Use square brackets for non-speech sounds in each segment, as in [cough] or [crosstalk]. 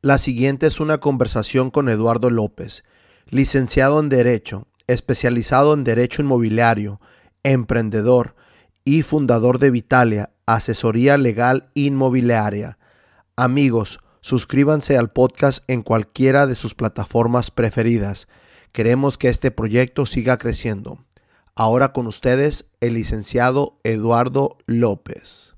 La siguiente es una conversación con Eduardo López, licenciado en Derecho, especializado en Derecho Inmobiliario, emprendedor y fundador de Vitalia, asesoría legal inmobiliaria. Amigos, suscríbanse al podcast en cualquiera de sus plataformas preferidas. Queremos que este proyecto siga creciendo. Ahora con ustedes el licenciado Eduardo López.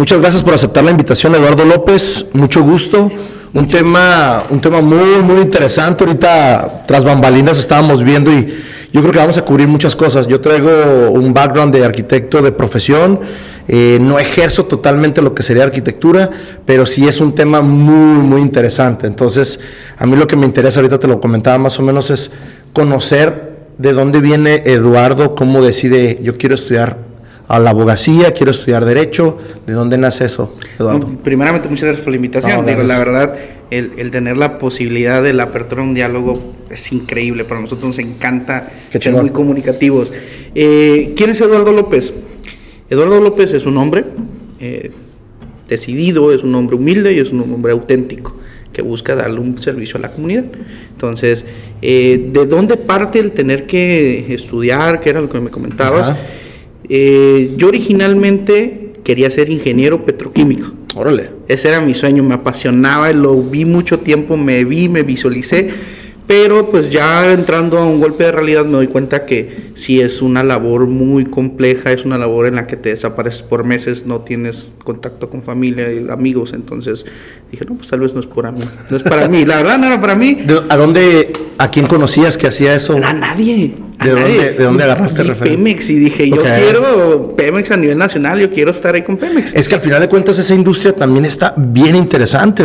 Muchas gracias por aceptar la invitación, Eduardo López. Mucho gusto. Un tema, un tema muy, muy interesante. Ahorita, tras bambalinas, estábamos viendo y yo creo que vamos a cubrir muchas cosas. Yo traigo un background de arquitecto de profesión. Eh, no ejerzo totalmente lo que sería arquitectura, pero sí es un tema muy, muy interesante. Entonces, a mí lo que me interesa, ahorita te lo comentaba más o menos, es conocer de dónde viene Eduardo, cómo decide, yo quiero estudiar a la abogacía, quiero estudiar derecho. ¿De dónde nace eso, Eduardo? primeramente, muchas gracias por la invitación. Digo, la verdad, el, tener la posibilidad de la apertura de un diálogo es increíble. Para nosotros nos encanta ser muy comunicativos. Eh, ¿Quién es Eduardo López? Eduardo López es un hombre eh, decidido, es un hombre humilde y es un hombre auténtico que busca darle un servicio a la comunidad. Entonces, eh, ¿de dónde parte el tener que estudiar, que era lo que me comentabas? Eh, yo originalmente quería ser ingeniero petroquímico. Órale. Ese era mi sueño, me apasionaba, lo vi mucho tiempo, me vi, me visualicé pero pues ya entrando a un golpe de realidad me doy cuenta que sí es una labor muy compleja, es una labor en la que te desapareces por meses, no tienes contacto con familia y amigos, entonces dije, no, pues tal vez no es para mí, no es para mí, la verdad no era para mí. ¿A dónde, a quién conocías que hacía eso? A nadie. ¿De, Dónde, ¿De dónde agarraste el Pemex y dije, yo quiero Pemex a nivel nacional, yo quiero estar ahí con Pemex. Es que al final de cuentas esa industria también está bien interesante,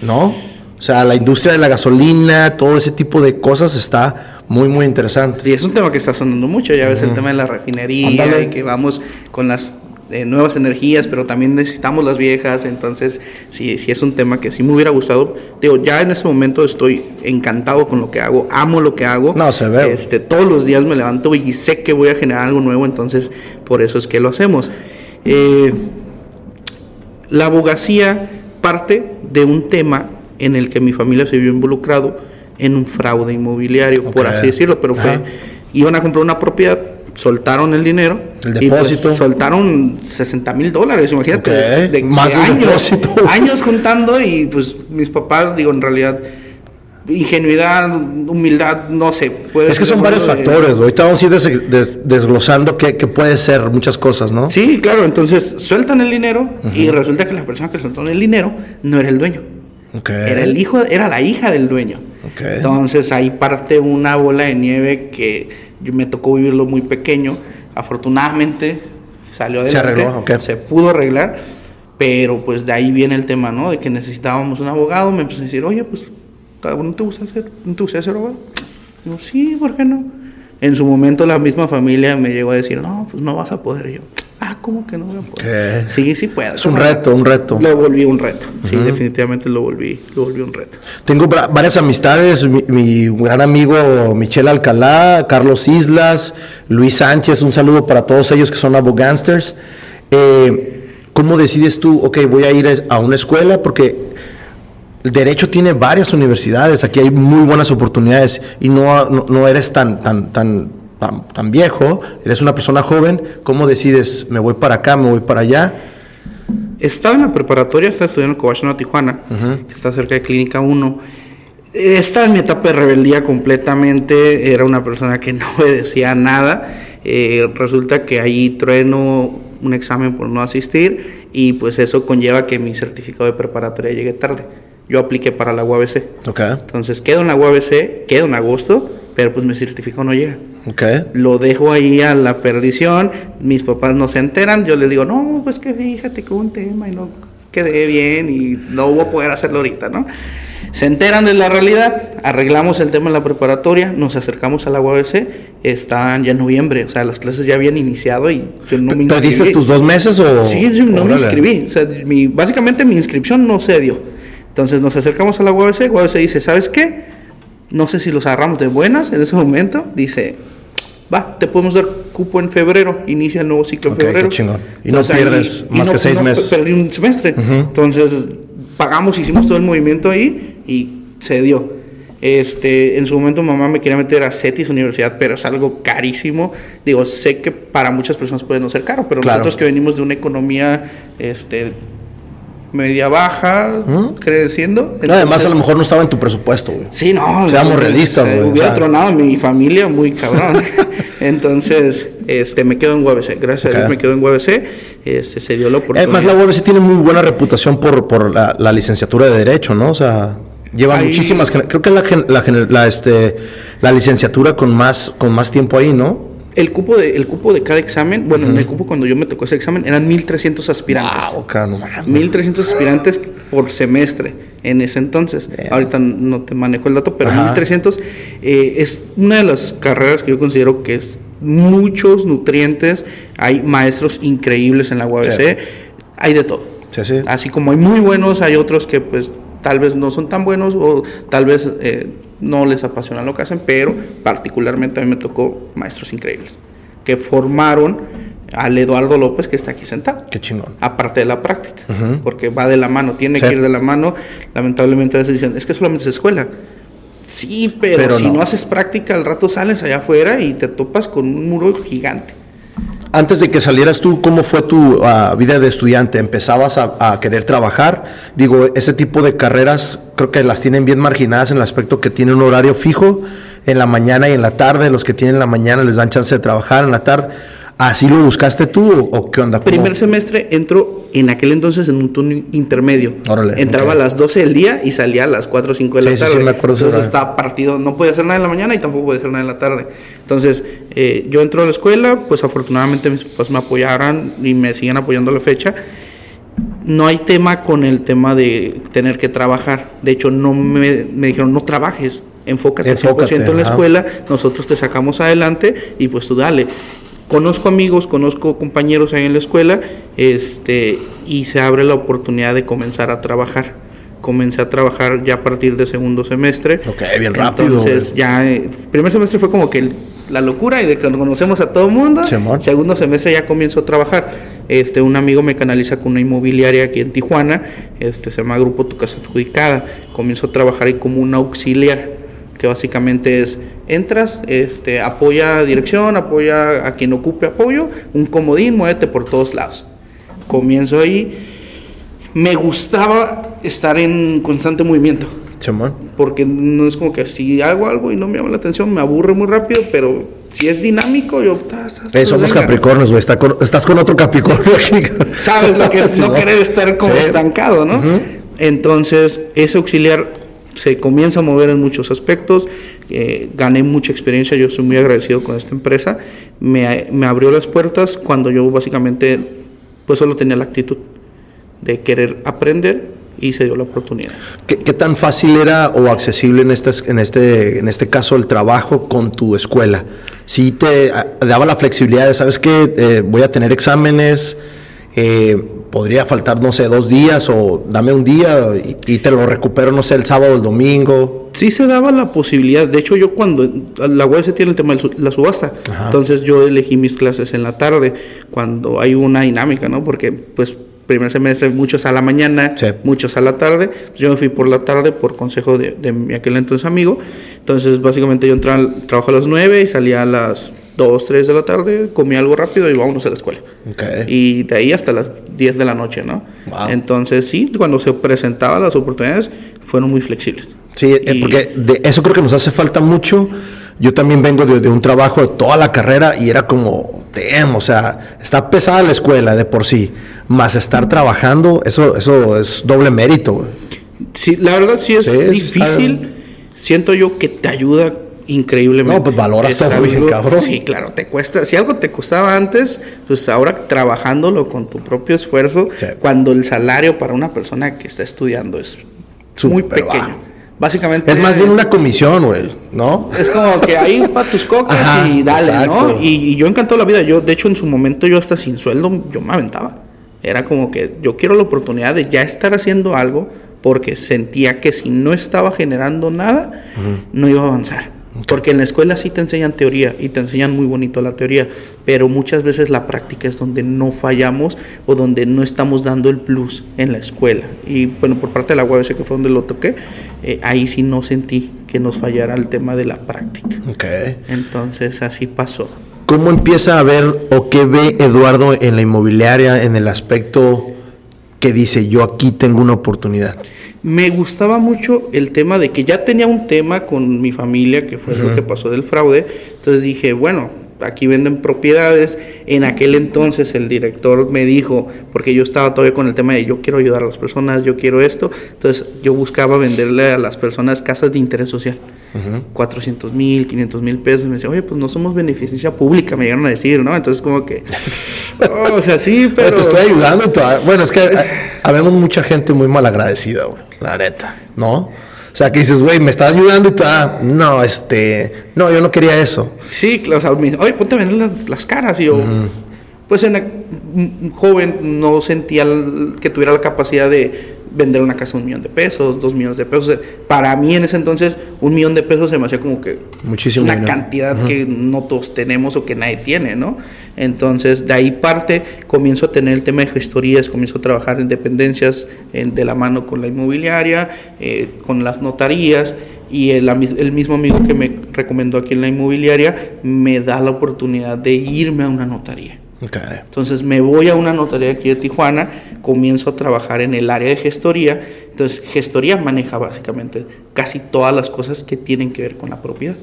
¿no? O sea, la industria de la gasolina, todo ese tipo de cosas está muy, muy interesante. Y es un tema que está sonando mucho, ya ves el tema de la refinería y que vamos con las eh, nuevas energías, pero también necesitamos las viejas, entonces sí, sí es un tema que sí me hubiera gustado. Digo, ya en ese momento estoy encantado con lo que hago, amo lo que hago. No, se ve. Este, todos los días me levanto y sé que voy a generar algo nuevo, entonces por eso es que lo hacemos. Eh, la abogacía parte de un tema en el que mi familia se vio involucrado en un fraude inmobiliario, por así decirlo, pero fue, iban a comprar una propiedad, soltaron el dinero. El pues, depósito. soltaron 60 mil dólares, imagínate. De, Más años, [laughs] años juntando y pues mis papás, digo, en realidad ingenuidad, humildad, no sé. es que son varios factores, ahorita vamos a ir desglosando que, puede ser muchas cosas, ¿no? Sí, claro, entonces sueltan el dinero y resulta que la persona que soltó el dinero no era el dueño. Era el hijo, era la hija del dueño. Entonces ahí parte una bola de nieve que yo me tocó vivirlo muy pequeño. Afortunadamente salió adelante. Se arregló, Se pudo arreglar, pero pues de ahí viene el tema, ¿no? De que necesitábamos un abogado. Me empezó a decir, oye, pues, ¿no te gusta hacer, ¿no te gusta ser abogado? Digo, sí, ¿por qué no? En su momento la misma familia me llegó a decir, no, pues no vas a poder. yo, ¿cómo que no voy a poder? Sí, sí puedo. Es un reto, un reto. Lo volví un reto. Sí, definitivamente lo volví, lo volví un reto. Tengo varias amistades, mi, gran amigo Michelle Alcalá, Carlos Islas, Luis Sánchez, un saludo para todos ellos que son abogánsters. Eh, ¿Cómo decides tú, ok, voy a ir a una escuela? Porque el derecho tiene varias universidades, aquí hay muy buenas oportunidades y no, no, eres tan, tan, tan, tan, viejo, eres una persona joven, ¿cómo decides, me voy para acá, me voy para allá? Estaba en la preparatoria, estaba estudiando en Cobachano, Tijuana, que está cerca de Clínica 1. Estaba en mi etapa de rebeldía completamente, era una persona que [laughs] no obedecía nada. Eh, resulta que ahí trueno un examen por no asistir y pues eso conlleva que mi certificado de preparatoria llegue tarde yo apliqué para la UABC. Okay. Entonces quedo en la UABC, quedo en agosto, pero pues mi certificado no llega. Okay. Lo dejo ahí a la perdición, mis papás no se enteran, yo les digo, no, pues que fíjate que hubo un tema y no quedé bien y no voy a poder hacerlo ahorita, ¿no? Se enteran de la realidad, arreglamos el tema en la preparatoria, nos acercamos a la UABC, están ya en noviembre, o sea, las clases ya habían iniciado y yo no me inscribí. ¿Te tus dos meses o...? Sí, sí no me inscribí, o sea, mi, básicamente mi inscripción no se dio. Entonces nos acercamos a la UABC, UABC dice, ¿sabes qué? No sé si los agarramos de buenas en ese momento. Dice, va, te podemos dar cupo en febrero, inicia el nuevo ciclo en febrero. Qué chingón. Y no pierdes más que seis meses. Perdí un semestre. Entonces, pagamos, hicimos todo el movimiento ahí y se dio. Este, en su momento mamá me quería meter a CETIS Universidad, pero es algo carísimo. Digo, sé que para muchas personas puede no ser caro, pero nosotros que venimos de una economía este, media baja, creciendo. además, a lo mejor no estaba en tu presupuesto, güey. Sí, no. Seamos realistas, güey. Hubiera tronado a mi familia muy cabrón. [laughs] Entonces, este, me quedo en UABC. Gracias a Dios me quedo en UABC. Este, se dio la oportunidad. Además, la UABC tiene muy buena reputación por, por la, la licenciatura de Derecho, ¿no? O sea. Lleva muchísimas, creo que es la, la, este, la licenciatura con más, con más tiempo ahí, ¿no? El cupo de, el cupo de cada examen, bueno, en el cupo cuando yo me tocó ese examen eran 1300 aspirantes. Wow, no 1300 aspirantes por semestre en ese entonces. Ahorita no te manejo el dato, pero 1300 eh, es una de las carreras que yo considero que es muchos nutrientes, hay maestros increíbles en la UABC, hay de todo. Así como hay muy buenos, hay otros que pues tal vez no son tan buenos o tal vez eh, no les apasiona lo que hacen, pero particularmente a mí me tocó maestros increíbles que formaron al Eduardo López que está aquí sentado. Qué chingón. Aparte de la práctica, porque va de la mano, tiene que ir de la mano. Lamentablemente a veces dicen, es que solamente es escuela. Sí, pero, si no. haces práctica, al rato sales allá afuera y te topas con un muro gigante. Antes de que salieras tú, ¿cómo fue tu ah, vida de estudiante? ¿Empezabas a, querer trabajar? Digo, ese tipo de carreras creo que las tienen bien marginadas en el aspecto que tienen un horario fijo en la mañana y en la tarde. Los que tienen la mañana les dan chance de trabajar en la tarde. ¿Así lo buscaste tú o, qué onda? Primer semestre entró en aquel entonces en un turno intermedio. Entraba a las 12 del día y salía a las 4 o 5 de la tarde. Sí, me acuerdo Entonces estaba partido, no podía hacer nada en la mañana y tampoco podía hacer nada en la tarde. Entonces eh, yo entro a la escuela, pues afortunadamente mis papás me apoyaron y me siguen apoyando a la fecha. No hay tema con el tema de tener que trabajar. De hecho, no me, me dijeron, no trabajes, enfócate, enfócate 100% en la escuela, nosotros te sacamos adelante y pues tú dale conozco amigos, conozco compañeros ahí en la escuela, este, y se abre la oportunidad de comenzar a trabajar. Comencé a trabajar ya a partir de segundo semestre. Ok, bien rápido. Entonces, ya, eh, primer semestre fue como que la locura y de que conocemos a todo el mundo. segundo semestre ya comienzo a trabajar. Este, un amigo me canaliza con una inmobiliaria aquí en Tijuana, este, se llama Grupo Tu Casa Adjudicada. Comienzo a trabajar ahí como un auxiliar que básicamente es entras, este, apoya dirección, apoya a quien ocupe apoyo, un comodín, muévete por todos lados. Comienzo ahí. Me gustaba estar en constante movimiento. Porque no es como que si hago algo y no me llama la atención, me aburre muy rápido, pero si es dinámico, yo... Eh, somos capricornios, güey. estás con otro capricornio Sabes lo que es [laughs] no querer estar como estancado, ¿no? Entonces, ese auxiliar se comienza a mover en muchos aspectos, eh, gané mucha experiencia, yo soy muy agradecido con esta empresa, me, me, abrió las puertas cuando yo básicamente pues solo tenía la actitud de querer aprender y se dio la oportunidad. ¿Qué, tan fácil era o accesible en este, en, este, en este caso el trabajo con tu escuela? Si te daba la flexibilidad de, ¿sabes qué? Eh, voy a tener exámenes, eh, podría faltar, no sé, dos días o dame un día y, te lo recupero, no sé, el sábado o el domingo. Sí se daba la posibilidad. De hecho, yo cuando la web se tiene el tema de la subasta, entonces yo elegí mis clases en la tarde, cuando hay una dinámica, ¿no? Porque, pues, primer semestre muchos a la mañana, muchos a la tarde. Pues, yo me fui por la tarde por consejo de, de mi aquel entonces amigo. Entonces, básicamente yo entraba, trabajo a las 9 y salía a las 2, 3 de la tarde, comí algo rápido y vámonos a la escuela. Y de ahí hasta las 10 de la noche, ¿no? Entonces, sí, cuando se presentaban las oportunidades, fueron muy flexibles. Sí, porque de eso creo que nos hace falta mucho. Yo también vengo de, un trabajo de toda la carrera y era como, damn, o sea, está pesada la escuela de por sí, más estar trabajando, eso, eso es doble mérito. Sí, la verdad sí es difícil. Siento yo que te ayuda increíblemente. No, pues valoras todo bien, cabrón. Sí, claro, te cuesta. Si algo te costaba antes, pues ahora trabajándolo con tu propio esfuerzo, cuando el salario para una persona que está estudiando es muy pequeño. Básicamente. Es más bien una comisión, güey, ¿no? Es como que ahí [laughs] para tus cocas y dale, ¿no? Y, y, yo encantó la vida. Yo, de hecho, en su momento, yo hasta sin sueldo, yo me aventaba. Era como que yo quiero la oportunidad de ya estar haciendo algo porque sentía que si no estaba generando nada, no iba a avanzar. Porque en la escuela sí te enseñan teoría y te enseñan muy bonito la teoría, pero muchas veces la práctica es donde no fallamos o donde no estamos dando el plus en la escuela. Y bueno, por parte de la UABC, que fue donde lo toqué, eh, ahí sí no sentí que nos fallara el tema de la práctica. Okay. Entonces así pasó. ¿Cómo empieza a ver o qué ve Eduardo en la inmobiliaria en el aspecto que dice yo aquí tengo una oportunidad? me gustaba mucho el tema de que ya tenía un tema con mi familia, que fue lo que pasó del fraude. Entonces dije, bueno, aquí venden propiedades. En aquel entonces el director me dijo, porque yo estaba todavía con el tema de yo quiero ayudar a las personas, yo quiero esto. Entonces yo buscaba venderle a las personas casas de interés social. 400 mil, 500 mil pesos. Me decía, oye, pues no somos beneficencia pública, me llegaron a decir, ¿no? Entonces como que, [laughs] o sea, sí, pero... te estoy ayudando. Bueno, es que habemos mucha gente muy mal agradecida, güey la neta, ¿no? O sea, que dices, güey, me estás ayudando y tú, ah, no, este, no, yo no quería eso. Sí, claro, o sea, oye, ponte a vender las, caras y yo, pues en un joven no sentía que tuviera la capacidad de vender una casa un millón de pesos, dos millones de pesos. Para mí en ese entonces un millón de pesos se me hacía como que Muchísimo una cantidad que no todos tenemos o que nadie tiene, ¿no? Entonces de ahí parte, comienzo a tener el tema de gestorías, comienzo a trabajar en dependencias de la mano con la inmobiliaria, eh, con las notarías y el, el, mismo amigo que me recomendó aquí en la inmobiliaria me da la oportunidad de irme a una notaría. Entonces me voy a una notaría aquí de Tijuana, comienzo a trabajar en el área de gestoría. Entonces gestoría maneja básicamente casi todas las cosas que tienen que ver con la propiedad.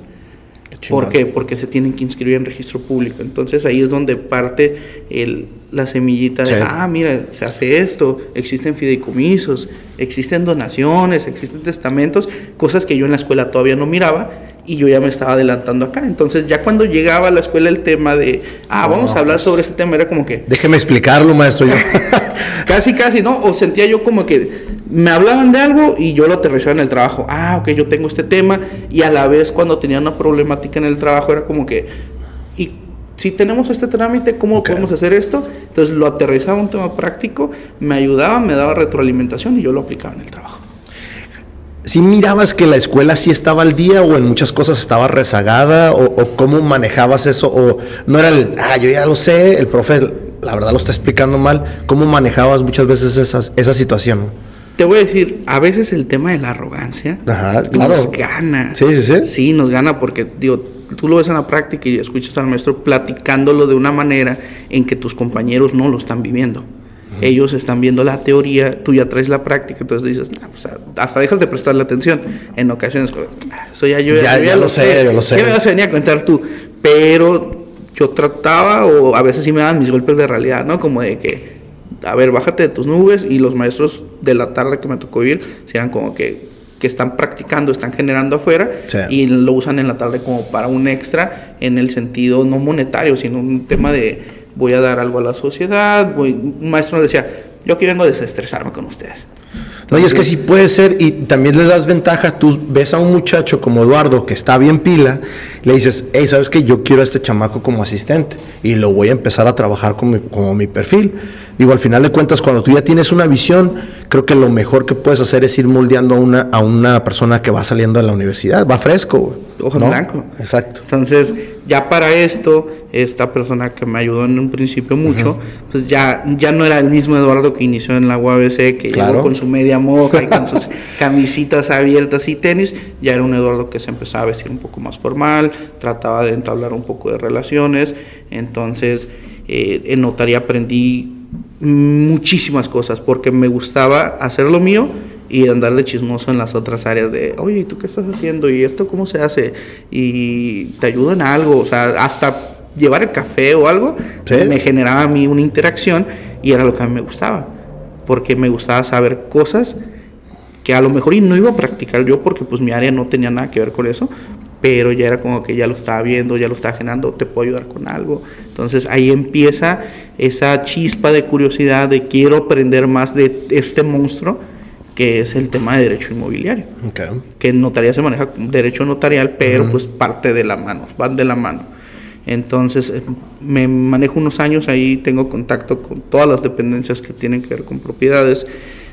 ¿Por qué? Porque se tienen que inscribir en registro público. Entonces ahí es donde parte el, la semillita de, ah, mira, se hace esto, existen fideicomisos, existen donaciones, existen testamentos, cosas que yo en la escuela todavía no miraba y yo ya me estaba adelantando acá. Entonces ya cuando llegaba a la escuela el tema de, ah, vamos a hablar pues, sobre este tema, era como que... Déjeme explicarlo, maestro. [laughs] casi, casi, ¿no? O sentía yo como que me hablaban de algo y yo lo aterrizaba en el trabajo. Ah, ok, yo tengo este tema y a la vez cuando tenía una problemática en el trabajo era como que, ¿y si tenemos este trámite, cómo podemos hacer esto? Entonces lo aterrizaba un tema práctico, me ayudaba, me daba retroalimentación y yo lo aplicaba en el trabajo. ¿Sí mirabas que la escuela sí estaba al día o en muchas cosas estaba rezagada o, cómo manejabas eso o no era el, ah, yo ya lo sé, el profe la verdad lo está explicando mal, cómo manejabas muchas veces esas, esa situación? Te voy a decir, a veces el tema de la arrogancia nos gana. Sí, sí, sí. Sí, nos gana porque, digo, tú lo ves en la práctica y escuchas al maestro platicándolo de una manera en que tus compañeros no lo están viviendo ellos están viendo la teoría, tú ya traes la práctica, entonces dices, pues, hasta dejas de prestarle atención. En ocasiones, ah, eso ya yo ya, lo sé, yo lo sé. ¿Qué me vas a venir a contar tú? Pero yo trataba, o a veces sí me daban mis golpes de realidad, ¿no? Como de que, a ver, bájate de tus nubes, y los maestros de la tarde que me tocó ir, eran como que que están practicando, están generando afuera y lo usan en la tarde como para un extra en el sentido no monetario, sino un tema de voy a dar algo a la sociedad. Voy, un maestro decía, yo aquí vengo a desestresarme con ustedes. no, y es que sí puede ser, y también le das ventaja, tú ves a un muchacho como Eduardo que está bien pila, le dices, hey, ¿sabes que Yo quiero a este chamaco como asistente y lo voy a empezar a trabajar como como mi perfil. Digo, al final de cuentas, cuando tú ya tienes una visión, creo que lo mejor que puedes hacer es ir moldeando a una, a una persona que va saliendo de la universidad, va fresco. Ojo en blanco. Exacto. Entonces, ya para esto, esta persona que me ayudó en un principio mucho, pues ya, ya no era el mismo Eduardo que inició en la UABC, que llegó con su media moja y con [laughs] sus camisitas abiertas y tenis, ya era un Eduardo que se empezaba a vestir un poco más formal, trataba de entablar un poco de relaciones, entonces eh, en notaría aprendí muchísimas cosas porque me gustaba hacer lo mío y andar de chismoso en las otras áreas de, oye, ¿y tú qué estás haciendo? ¿Y esto cómo se hace? ¿Y te ayuda en algo? O sea, hasta llevar el café o algo me generaba a mí una interacción y era lo que a mí me gustaba, porque me gustaba saber cosas que a lo mejor y no iba a practicar yo porque pues mi área no tenía nada que ver con eso, pero ya era como que ya lo estaba viendo, ya lo estaba generando, te puedo ayudar con algo. Entonces ahí empieza esa chispa de curiosidad de quiero aprender más de este monstruo que es el tema de derecho inmobiliario. Que en notaría se maneja derecho notarial, pero pues parte de la mano, van de la mano. Entonces eh, me manejo unos años ahí, tengo contacto con todas las dependencias que tienen que ver con propiedades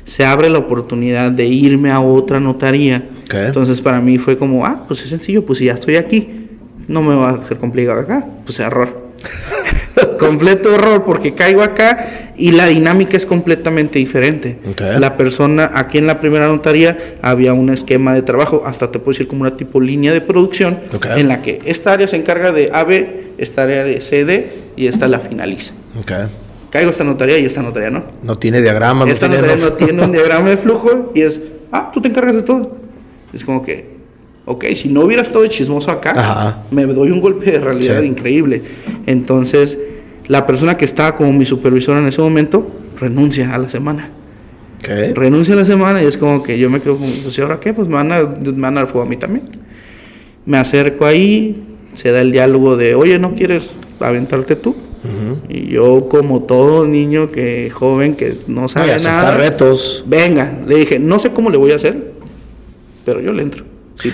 se abre la oportunidad de irme a otra notaría. Entonces para mí fue como, ah, pues es sencillo, pues si ya estoy aquí, no me va a ser complicado acá, pues error. [laughs] completo error porque caigo acá y la dinámica es completamente diferente. La persona, aquí en la primera notaría había un esquema de trabajo, hasta te puedo decir como una tipo línea de producción, en la que esta área se encarga de AB, esta área de CD y esta la finaliza. Caigo esta notaría y esta notaría no. No tiene diagrama, no tiene, no tiene un [laughs] diagrama de flujo y es, ah, tú te encargas de todo. Es como que, ok, si no hubiera estado chismoso acá, me doy un golpe de realidad increíble. Entonces, la persona que estaba como mi supervisora en ese momento renuncia a la semana. ¿Qué? Renuncia a la semana y es como que yo me quedo como, pues, ¿y ahora qué? Pues me van, a, me van a dar fuego a mí también. Me acerco ahí, se da el diálogo de, oye, ¿no quieres aventarte tú? Y yo, como todo niño que joven que no sabe nada, retos. Venga, le dije, no sé cómo le voy a hacer, pero yo le entro.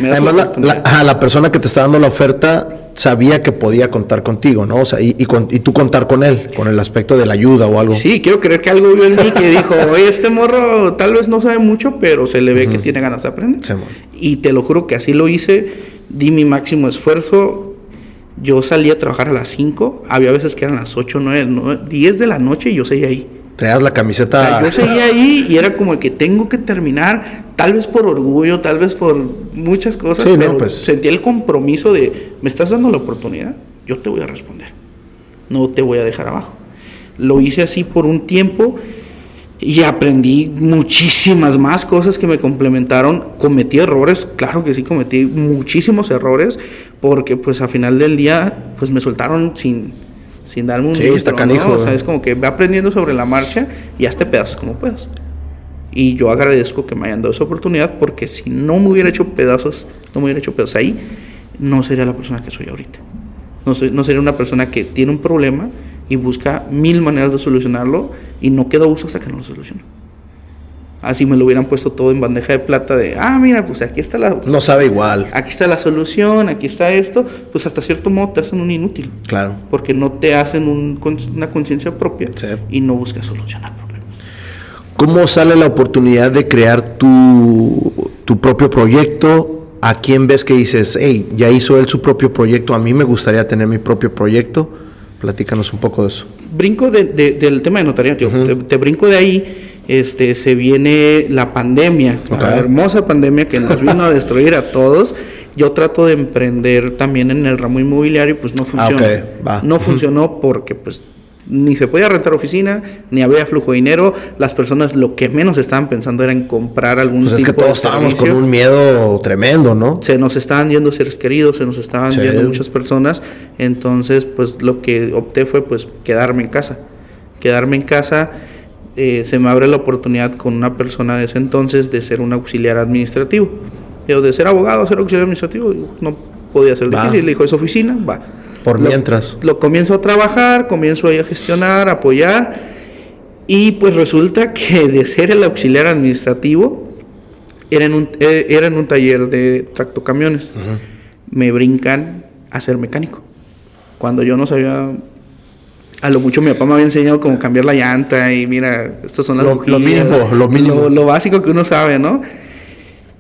Además, la, la, persona que te está dando la oferta sabía que podía contar contigo, ¿no? O sea, y, y, y, tú contar con él, con el aspecto de la ayuda o algo. Sí, quiero creer que algo vio en mí que dijo, [laughs] oye, este morro tal vez no sabe mucho, pero se le ve que tiene ganas de aprender. y te lo juro que así lo hice, di mi máximo esfuerzo. Yo salí a trabajar a las 5, había veces que eran las 8, 9, 10 de la noche y yo seguía ahí. Traías la camiseta. yo seguía ahí y era como que tengo que terminar, tal vez por orgullo, tal vez por muchas cosas, pero pues. sentí el compromiso de, me estás dando la oportunidad, yo te voy a responder, no te voy a dejar abajo. Lo hice así por un tiempo y aprendí muchísimas más cosas que me complementaron. Cometí errores, claro que sí, cometí muchísimos errores, porque pues a final del día, pues me soltaron sin sin darme un sí, está canijo, O sea, es como que va aprendiendo sobre la marcha y hazte pedazos como puedas. Y yo agradezco que me hayan dado esa oportunidad porque si no me hubiera hecho pedazos, no me hubiera hecho pedazos ahí, no sería la persona que soy ahorita. No, soy, no sería una persona que tiene un problema y busca mil maneras de solucionarlo y no queda uso hasta que no lo solucione. Así me lo hubieran puesto todo en bandeja de plata de, ah, mira, pues aquí está la... No sabe igual. Aquí está la solución, aquí está esto, pues hasta cierto modo te hacen un inútil. Claro. Porque no te hacen una conciencia propia y no buscas solucionar problemas. ¿Cómo sale la oportunidad de crear tu, tu propio proyecto? ¿A quién ves que dices, hey, ya hizo él su propio proyecto, a mí me gustaría tener mi propio proyecto? Platícanos un poco de eso. Brinco del tema de notaría, tío. te brinco de ahí este, se viene la pandemia, la hermosa pandemia que nos vino a destruir a todos. Yo trato de emprender también en el ramo inmobiliario, pues no ah, funcionó. No funcionó porque pues ni se podía rentar oficina, ni había flujo de dinero. Las personas lo que menos estaban pensando era en comprar algún pues es que todos estábamos con un miedo tremendo, ¿no? Se nos estaban yendo seres queridos, se nos estaban yendo muchas personas. Entonces, pues lo que opté fue pues quedarme en casa. Quedarme en casa eh, se me abre la oportunidad con una persona de ese entonces de ser un auxiliar administrativo. Yo, de ser abogado a ser auxiliar administrativo, no podía ser difícil. Le dijo, es oficina, va. Por mientras. Lo comienzo a trabajar, comienzo ahí a gestionar, a apoyar. Y pues resulta que de ser el auxiliar administrativo, era en un, eh, era en un taller de tractocamiones. Me brincan a ser mecánico. Cuando yo no sabía a lo mucho mi papá me había enseñado cómo cambiar la llanta y mira, estos son las lo, lo mínimo, lo mínimo. Lo, básico que uno sabe, ¿no?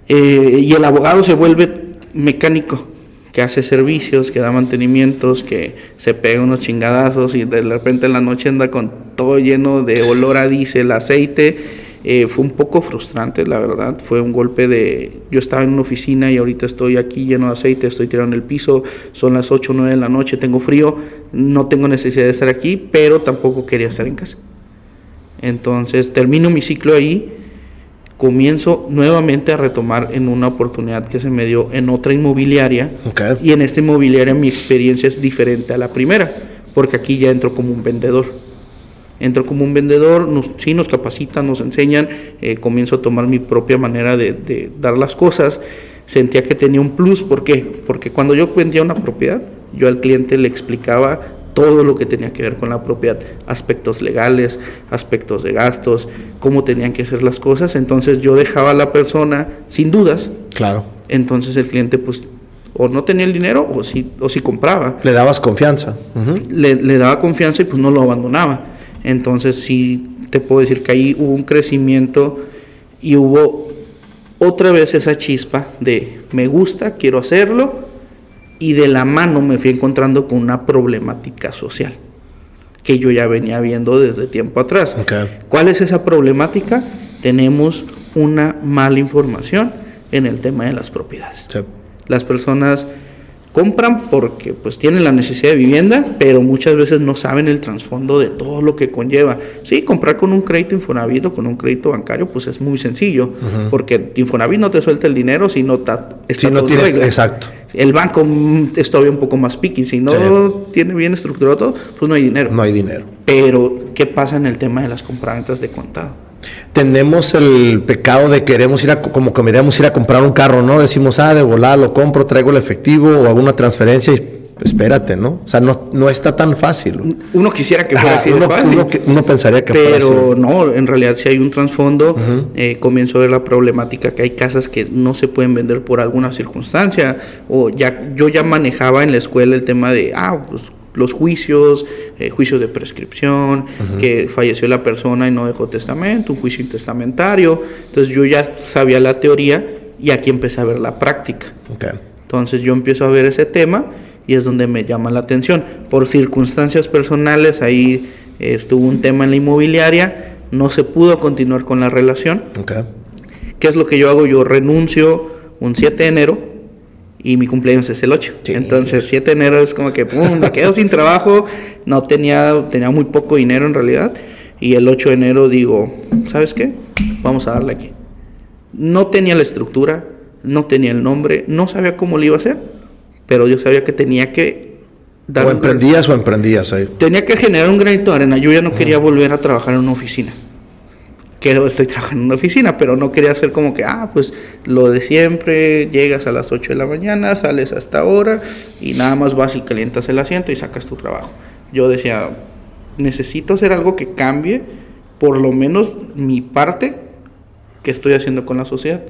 Eh, y el abogado se vuelve mecánico, que hace servicios, que da mantenimientos, que se pega unos chingadazos y de repente en la noche anda con todo lleno de olor a diésel, aceite eh, fue un poco frustrante, la verdad. Fue un golpe de. Yo estaba en una oficina y ahorita estoy aquí lleno de aceite, estoy tirado en el piso, son las 8 o 9 de la noche, tengo frío, no tengo necesidad de estar aquí, pero tampoco quería estar en casa. Entonces termino mi ciclo ahí, comienzo nuevamente a retomar en una oportunidad que se me dio en otra inmobiliaria. Y en esta inmobiliaria mi experiencia es diferente a la primera, porque aquí ya entro como un vendedor entro como un vendedor, nos, sí nos capacitan, nos enseñan, eh, comienzo a tomar mi propia manera de, dar las cosas, sentía que tenía un plus, ¿por qué? Porque cuando yo vendía una propiedad, yo al cliente le explicaba todo lo que tenía que ver con la propiedad, aspectos legales, aspectos de gastos, cómo tenían que ser las cosas, entonces yo dejaba a la persona sin dudas. Claro. Entonces el cliente pues o no tenía el dinero o si, o si compraba. Le dabas confianza. le, le, daba confianza y pues no lo abandonaba. Entonces sí te puedo decir que ahí hubo un crecimiento Y hubo otra vez esa chispa de me gusta, quiero hacerlo, y de la mano me fui encontrando con una problemática social que yo ya venía viendo desde tiempo atrás. ¿Cuál es esa problemática? Tenemos una mala información en el tema de las propiedades. Las personas compran porque pues tienen la necesidad de vivienda, pero muchas veces no saben el trasfondo de todo lo que conlleva. Sí, comprar con un crédito Infonavit o con un crédito bancario pues es muy sencillo, porque Infonavit no te suelta el dinero si no, está si no tienes, exacto. El banco mm, es todavía un poco más picky, si no tiene bien estructurado todo, pues no hay dinero. No hay dinero. Pero ¿qué pasa en el tema de las compraventas de contado? Tenemos el pecado de queremos ir a, como que queremos ir a comprar un carro, ¿no? Decimos, ah, de volar, lo compro, traigo el efectivo o hago una transferencia y espérate, ¿no? O sea, no, no está tan fácil. Uno quisiera que fuera así uno, fácil. Uno, pensaría que fuera así. Pero no, en realidad si hay un trasfondo, eh, comienzo a ver la problemática que hay casas que no se pueden vender por alguna circunstancia. O ya, yo ya manejaba en la escuela el tema de, ah, pues los juicios, eh, juicios de prescripción, que falleció la persona y no dejó testamento, un juicio intestamentario. Entonces yo ya sabía la teoría y aquí empecé a ver la práctica. Entonces yo empiezo a ver ese tema y es donde me llama la atención. Por circunstancias personales, ahí estuvo un tema en la inmobiliaria, no se pudo continuar con la relación. ¿Qué es lo que yo hago? Yo renuncio un 7 de enero y mi cumpleaños es el 8. Entonces, 7 de enero es como que, pum, me quedo sin trabajo, no tenía, tenía muy poco dinero en realidad, y el 8 de enero digo, ¿sabes qué? Vamos a darle aquí. No tenía la estructura, no tenía el nombre, no sabía cómo lo iba a hacer, pero yo sabía que tenía que... Dar ¿O emprendías o emprendías ahí? Tenía que generar un granito de arena, yo ya no quería volver a trabajar en una oficina que estoy trabajando en una oficina, pero no quería hacer como que, ah, pues lo de siempre, llegas a las 8 de la mañana, sales hasta ahora y nada más vas y calientas el asiento y sacas tu trabajo. Yo decía, necesito hacer algo que cambie por lo menos mi parte que estoy haciendo con la sociedad.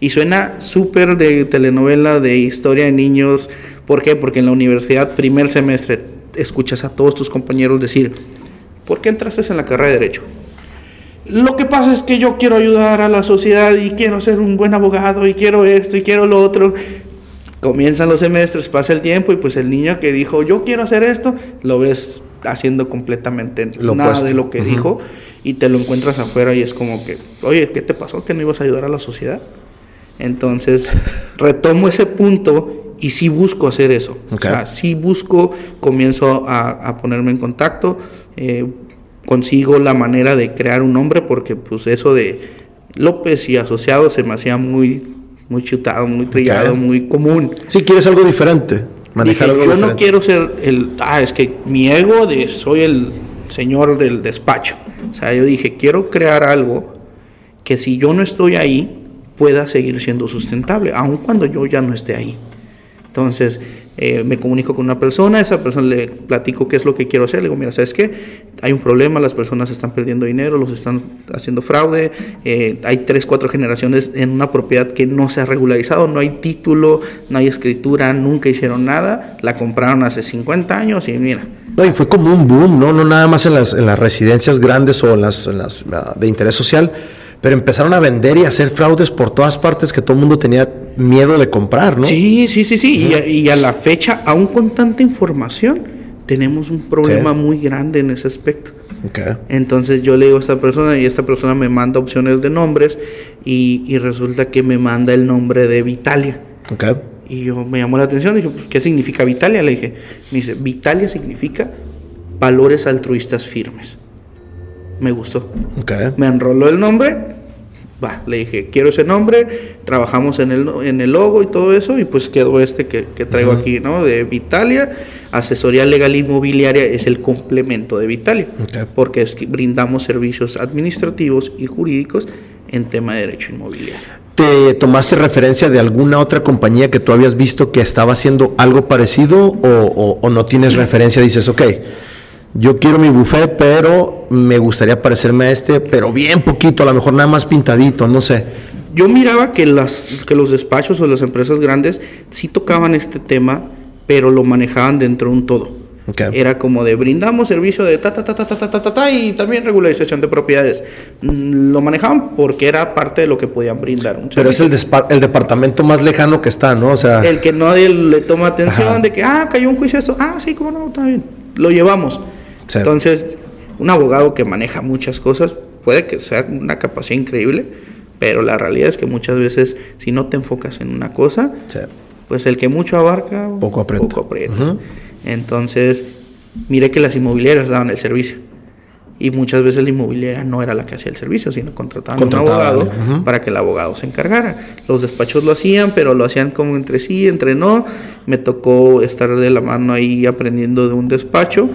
Y suena súper de telenovela, de historia de niños. ¿Por qué? Porque en la universidad, primer semestre, escuchas a todos tus compañeros decir, ¿por qué entraste en la carrera de Derecho? Lo que pasa es que yo quiero ayudar a la sociedad y quiero ser un buen abogado y quiero esto y quiero lo otro. Comienzan los semestres, pasa el tiempo y pues el niño que dijo yo quiero hacer esto, lo ves haciendo completamente nada de lo que dijo y te lo encuentras afuera y es como que, oye, ¿qué te pasó? ¿Que no ibas a ayudar a la sociedad? Entonces, retomo ese punto y sí busco hacer eso. O sea, sí busco, comienzo a, a ponerme en contacto. Eh, consigo la manera de crear un nombre porque pues eso de López y asociado se me hacía muy muy chutado, muy trillado, muy común. Si quieres algo diferente, manejar algo yo no quiero ser el ah, es que mi ego de soy el señor del despacho. O sea, yo dije, quiero crear algo que si yo no estoy ahí pueda seguir siendo sustentable, aun cuando yo ya no esté ahí. Entonces, eh, me comunico con una persona, esa persona le platico qué es lo que quiero hacer, le digo, mira, ¿sabes qué? Hay un problema, las personas están perdiendo dinero, los están haciendo fraude, eh, hay tres, cuatro generaciones en una propiedad que no se ha regularizado, no hay título, no hay escritura, nunca hicieron nada, la compraron hace 50 años y mira. No, y fue como un boom, ¿no? No nada más en las, en las residencias grandes o en las, en las ah, de interés social, pero empezaron a vender y hacer fraudes por todas partes que todo el mundo tenía miedo de comprar, ¿no? Sí, sí, sí, sí. y, a, la fecha, aún con tanta información, tenemos un problema muy grande en ese aspecto. Okay. Entonces yo le digo a esta persona y esta persona me manda opciones de nombres y, resulta que me manda el nombre de Vitalia. Okay. Y yo me llamó la atención, dije, pues, ¿qué significa Vitalia? Le dije, me dice, Vitalia significa valores altruistas firmes. Me gustó. Okay. Me enroló el nombre va, le dije, quiero ese nombre, trabajamos en el, en el logo y todo eso, y pues quedó este que, traigo aquí, ¿no? De Vitalia, asesoría legal inmobiliaria es el complemento de Vitalia, porque es que brindamos servicios administrativos y jurídicos en tema de derecho inmobiliario. ¿Te tomaste referencia de alguna otra compañía que tú habías visto que estaba haciendo algo parecido o, o no tienes referencia? Dices, ok, yo quiero mi buffet, pero me gustaría parecerme a este, pero bien poquito, a lo mejor nada más pintadito, no sé. Yo miraba que, las, que los despachos o las empresas grandes sí tocaban este tema, pero lo manejaban dentro de un todo. Era como de brindamos servicio de ta, ta, ta, ta, ta, ta, ta, ta, y también regularización de propiedades. Mm, lo manejaban porque era parte de lo que podían brindar. Pero es el, el departamento más lejano que está, ¿no? O sea... El que nadie le toma atención de que, ah, cayó un juicio eso. Ah, sí, cómo no, está bien. Lo llevamos. Entonces, un abogado que maneja muchas cosas puede que sea una capacidad increíble, pero la realidad es que muchas veces si no te enfocas en una cosa, pues el que mucho abarca, poco aprieta. Poco aprieta. Entonces, mire que las inmobiliarias daban el servicio. Y muchas veces la inmobiliaria no era la que hacía el servicio, sino contrataban a un abogado para que el abogado se encargara. Los despachos lo hacían, pero lo hacían como entre sí, entre no. Me tocó estar de la mano ahí aprendiendo de un despacho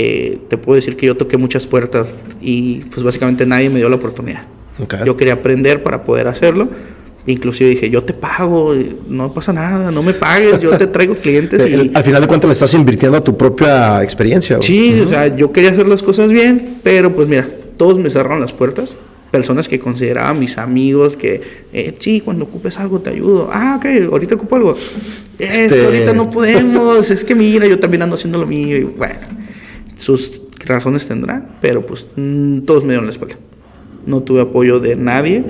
que te puedo decir que yo toqué muchas puertas y pues básicamente nadie me dio la oportunidad. Yo quería aprender para poder hacerlo Inclusive dije, yo te pago, no pasa nada, no me pagues, yo te traigo clientes. [laughs] y, al final de cuentas le estás invirtiendo a tu propia experiencia. Sí, o sea, yo quería hacer las cosas bien, pero pues mira, todos me cerraron las puertas. Personas que consideraba mis amigos, que, eh, sí, cuando ocupes algo te ayudo. Ah, ok, ahorita ocupo algo. Este... ahorita no podemos, es que mira, yo también ando haciendo lo mío. Y bueno, sus razones tendrán, pero pues mm, todos me dieron la espalda. No tuve apoyo de nadie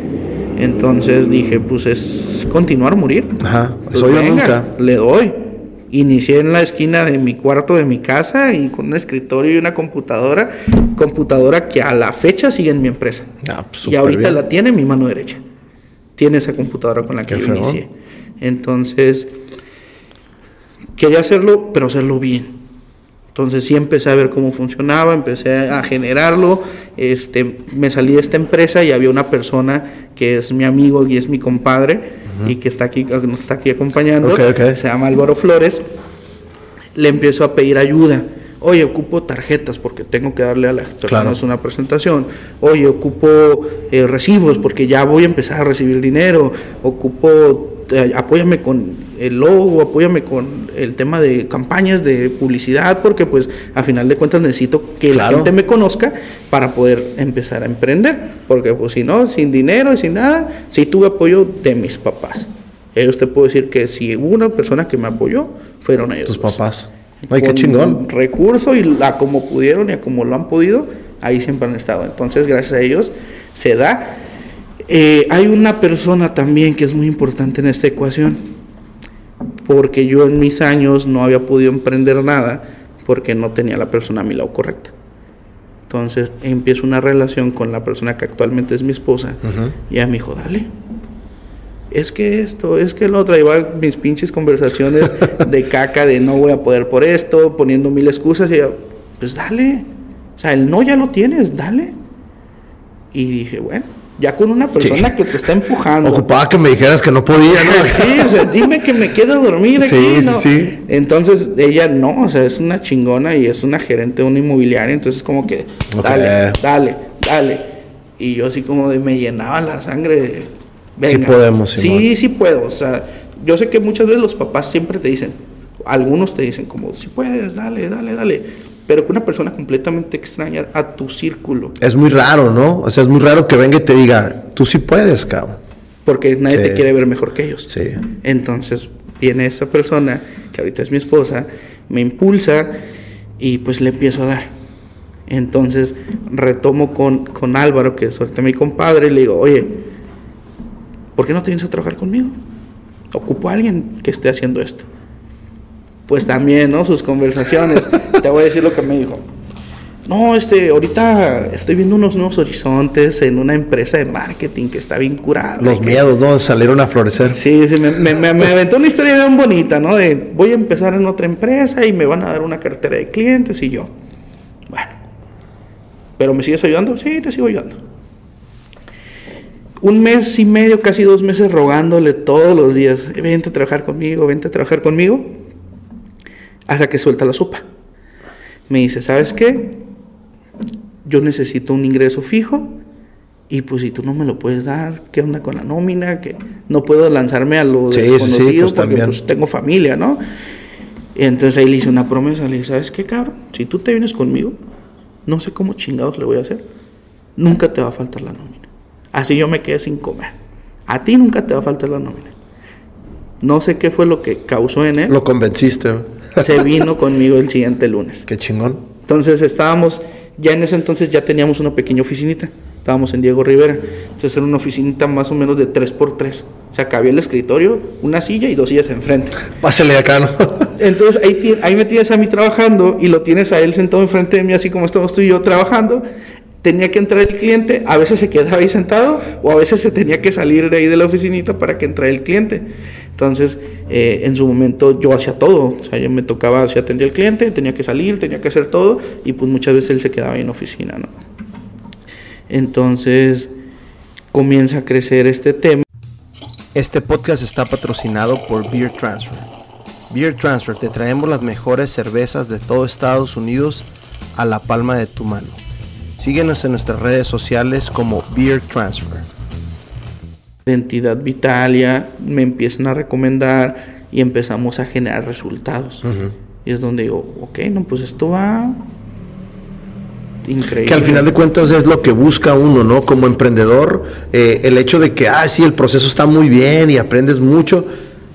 entonces dije, pues es continuar morir. Ajá, pues nunca. Le doy. Inicié en la esquina de mi cuarto de mi casa y con un escritorio y una computadora, computadora que a la fecha sigue en mi empresa. Ah, pues, y ahorita la tiene mi mano derecha. Tiene esa computadora con la que yo inicié. Entonces, quería hacerlo, pero hacerlo bien entonces sí empecé a ver cómo funcionaba, empecé a generarlo, este, me salí de esta empresa y había una persona que es mi amigo y es mi compadre y que está aquí, nos está aquí acompañando, se llama Álvaro Flores, le empiezo a pedir ayuda. Oye, ocupo tarjetas porque tengo que darle a las personas una presentación. Oye, ocupo eh, recibos porque ya voy a empezar a recibir dinero. Ocupo apóyame con el logo, apóyame con el tema de campañas de publicidad, porque pues a final de cuentas necesito que la gente me conozca para poder empezar a emprender, porque pues si no, sin dinero y sin nada, sí tuve apoyo de mis papás. Ellos te puedo decir que si hubo una persona que me apoyó, fueron ellos. Tus papás. Ay, qué chingón. Recurso y a como pudieron y a como lo han podido, ahí siempre han estado. Entonces, gracias a ellos se da eh, hay una persona también que es muy importante en esta ecuación, porque yo en mis años no había podido emprender nada porque no tenía la persona a mi lado correcta. Entonces empiezo una relación con la persona que actualmente es mi esposa y ella me dijo, dale, es que esto, es que lo otro, y mis pinches conversaciones [laughs] de caca, de no voy a poder por esto, poniendo mil excusas, y yo, pues dale, o sea, el no ya lo tienes, dale. Y dije, bueno, ya con una persona que te está empujando. Ocupaba que me dijeras que no podía, ¿no? [laughs] sí, o sea, dime que me quedo a dormir aquí, sí, ¿no? Sí, Entonces, ella no, o sea, es una chingona y es una gerente de una inmobiliaria, entonces como que, dale, dale, dale. Y yo así como de me llenaba la sangre de, venga. Sí podemos, Sí, sí puedo, o sea, yo sé que muchas veces los papás siempre te dicen, algunos te dicen como, si puedes, dale, dale, dale pero con una persona completamente extraña a tu círculo. Es muy raro, ¿no? O sea, es muy raro que venga y te diga, tú sí puedes, cabrón. Porque nadie te quiere ver mejor que ellos. Sí. Entonces viene esa persona, que ahorita es mi esposa, me impulsa y pues le empiezo a dar. Entonces retomo con, con Álvaro, que es ahorita mi compadre, y le digo, oye, ¿por qué no te vienes a trabajar conmigo? Ocupo a alguien que esté haciendo esto pues también, ¿no? Sus conversaciones. Te voy a decir lo que me dijo. No, este, ahorita estoy viendo unos nuevos horizontes en una empresa de marketing que está bien curada. Los miedos, ¿no? Salieron a florecer. Sí, sí, me, me, aventó una historia bien bonita, ¿no? De voy a empezar en otra empresa y me van a dar una cartera de clientes y yo. Bueno. ¿Pero me sigues ayudando? Sí, te sigo ayudando. Un mes y medio, casi dos meses rogándole todos los días, vente a trabajar conmigo, vente a trabajar conmigo hasta que suelta la sopa. Me dice, ¿sabes qué? Yo necesito un ingreso fijo y pues si tú no me lo puedes dar, ¿qué onda con la nómina? Que no puedo lanzarme a lo desconocido pues, porque pues, tengo familia, ¿no? Y entonces ahí le hice una promesa, le dije, ¿sabes qué, cabrón? Si tú te vienes conmigo, no sé cómo chingados le voy a hacer, nunca te va a faltar la nómina. Así yo me quedé sin comer. A ti nunca te va a faltar la nómina. No sé qué fue lo que causó en él. Lo convenciste. Se vino conmigo el siguiente lunes. Qué chingón. Entonces estábamos, ya en ese entonces ya teníamos una pequeña oficinita. Estábamos en Diego Rivera. Entonces era una oficinita más o menos de 3x3. O sea, cabía el escritorio, una silla y dos sillas enfrente. Pásale acá, ¿no? Entonces ahí, ahí me tienes a mí trabajando y lo tienes a él sentado enfrente de mí, así como estamos tú y yo trabajando tenía que entrar el cliente, a veces se quedaba ahí sentado o a veces se tenía que salir de ahí de la oficinita para que entrara el cliente. Entonces, eh, en su momento yo hacía todo, o sea, yo me tocaba, si atendía al cliente, tenía que salir, tenía que hacer todo y pues muchas veces él se quedaba en oficina, ¿no? Entonces, comienza a crecer este tema. Este podcast está patrocinado por Beer Transfer. Beer Transfer, te traemos las mejores cervezas de todo Estados Unidos a la palma de tu mano. Síguenos en nuestras redes sociales como Beer Transfer. Identidad Vitalia, me empiezan a recomendar y empezamos a generar resultados. Y es donde digo, ok, no, pues esto va increíble. Que al final de cuentas es lo que busca uno, ¿no? Como emprendedor, eh, el hecho de que, ah, sí, el proceso está muy bien y aprendes mucho,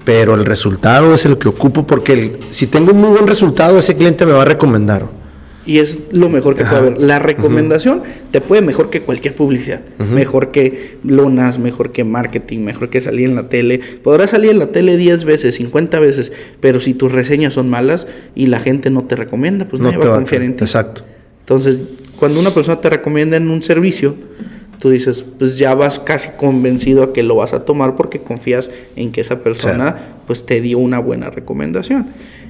pero el resultado es el que ocupo porque si tengo un muy buen resultado, ese cliente me va a recomendar. Y es lo mejor que puede haber. La recomendación te puede mejor que cualquier publicidad. Mejor que lonas, mejor que marketing, mejor que salir en la tele. Podrás salir en la tele 10 veces, 50 veces, pero si tus reseñas son malas y la gente no te recomienda, pues no nadie va a confiar en ti. Exacto. Entonces, cuando una persona te recomienda en un servicio, tú dices, pues ya vas casi convencido a que lo vas a tomar porque confías en que esa persona pues te dio una buena recomendación.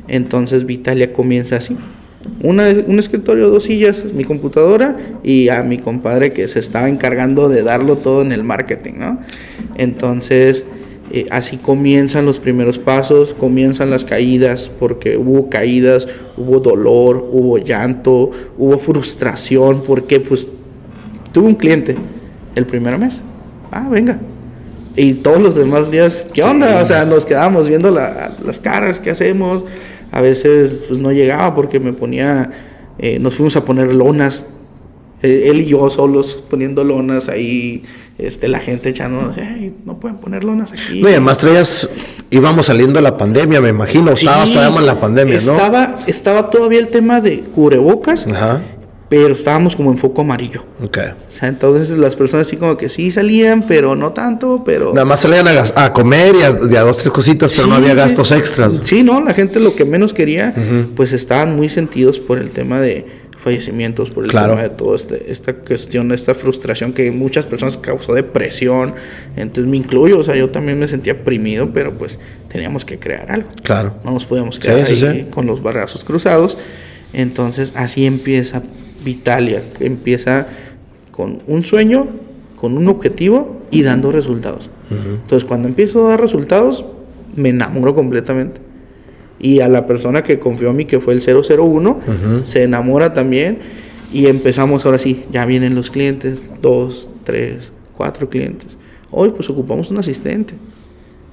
Entonces Vitalia comienza así un escritorio, dos sillas, mi computadora y a mi compadre que se estaba encargando de darlo todo en el marketing, ¿no? Entonces, eh, así comienzan los primeros pasos, comienzan las caídas, porque hubo caídas, hubo dolor, hubo llanto, hubo frustración, porque pues tuve un cliente el primer mes. Ah, venga. Y todos los demás días, ¿qué onda? O sea, nos quedamos viendo las caras, ¿qué hacemos? A veces pues no llegaba porque me ponía, eh, nos fuimos a poner lonas, eh, él y yo solos poniendo lonas ahí, este, la gente echándonos, no pueden poner lonas aquí. No, y además traías, íbamos saliendo de la pandemia, me imagino, estabas todavía en la pandemia, ¿no? Estaba, estaba todavía el tema de cubrebocas. Ajá pero estábamos como en foco amarillo. Ok. O sea, entonces las personas así como que sí salían, pero no tanto, pero... Nada más salían a, comer y a, dos, tres cositas, pero no había gastos extras. Sí, no, la gente lo que menos quería, pues estaban muy sentidos por el tema de fallecimientos, por el tema de toda este, esta cuestión, esta frustración que muchas personas causó depresión, entonces me incluyo, o sea, yo también me sentía oprimido, pero pues teníamos que crear algo. Claro. No nos podíamos quedar ahí con los barrazos cruzados, entonces así empieza Vitalia, que empieza con un sueño, con un objetivo y dando resultados. Entonces, cuando empiezo a dar resultados, me enamoro completamente. Y a la persona que confió en mí, que fue el 001, se enamora también. Y empezamos ahora sí, ya vienen los clientes, dos, tres, cuatro clientes. Hoy pues ocupamos un asistente.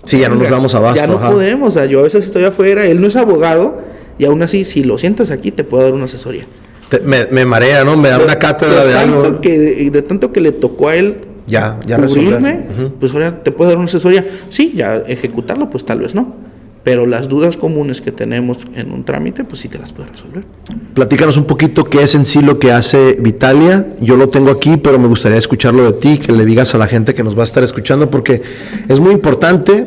Sí, ya no nos damos abasto. Ya no podemos, yo a veces estoy afuera, él no es abogado y aún así si lo sientas aquí te puedo dar una asesoría me, marea, ¿no? Me da una cátedra de, algo. Que, de tanto que le tocó a él ya, ya cubrirme, pues ahora te puede dar una asesoría. Sí, ya ejecutarlo, pues tal vez no. Pero las dudas comunes que tenemos en un trámite, pues sí te las puede resolver. Platícanos un poquito qué es en sí lo que hace Vitalia. Yo lo tengo aquí, pero me gustaría escucharlo de ti, que le digas a la gente que nos va a estar escuchando, porque es muy importante.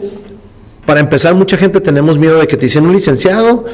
Para empezar, mucha gente tenemos miedo de que te dicen un licenciado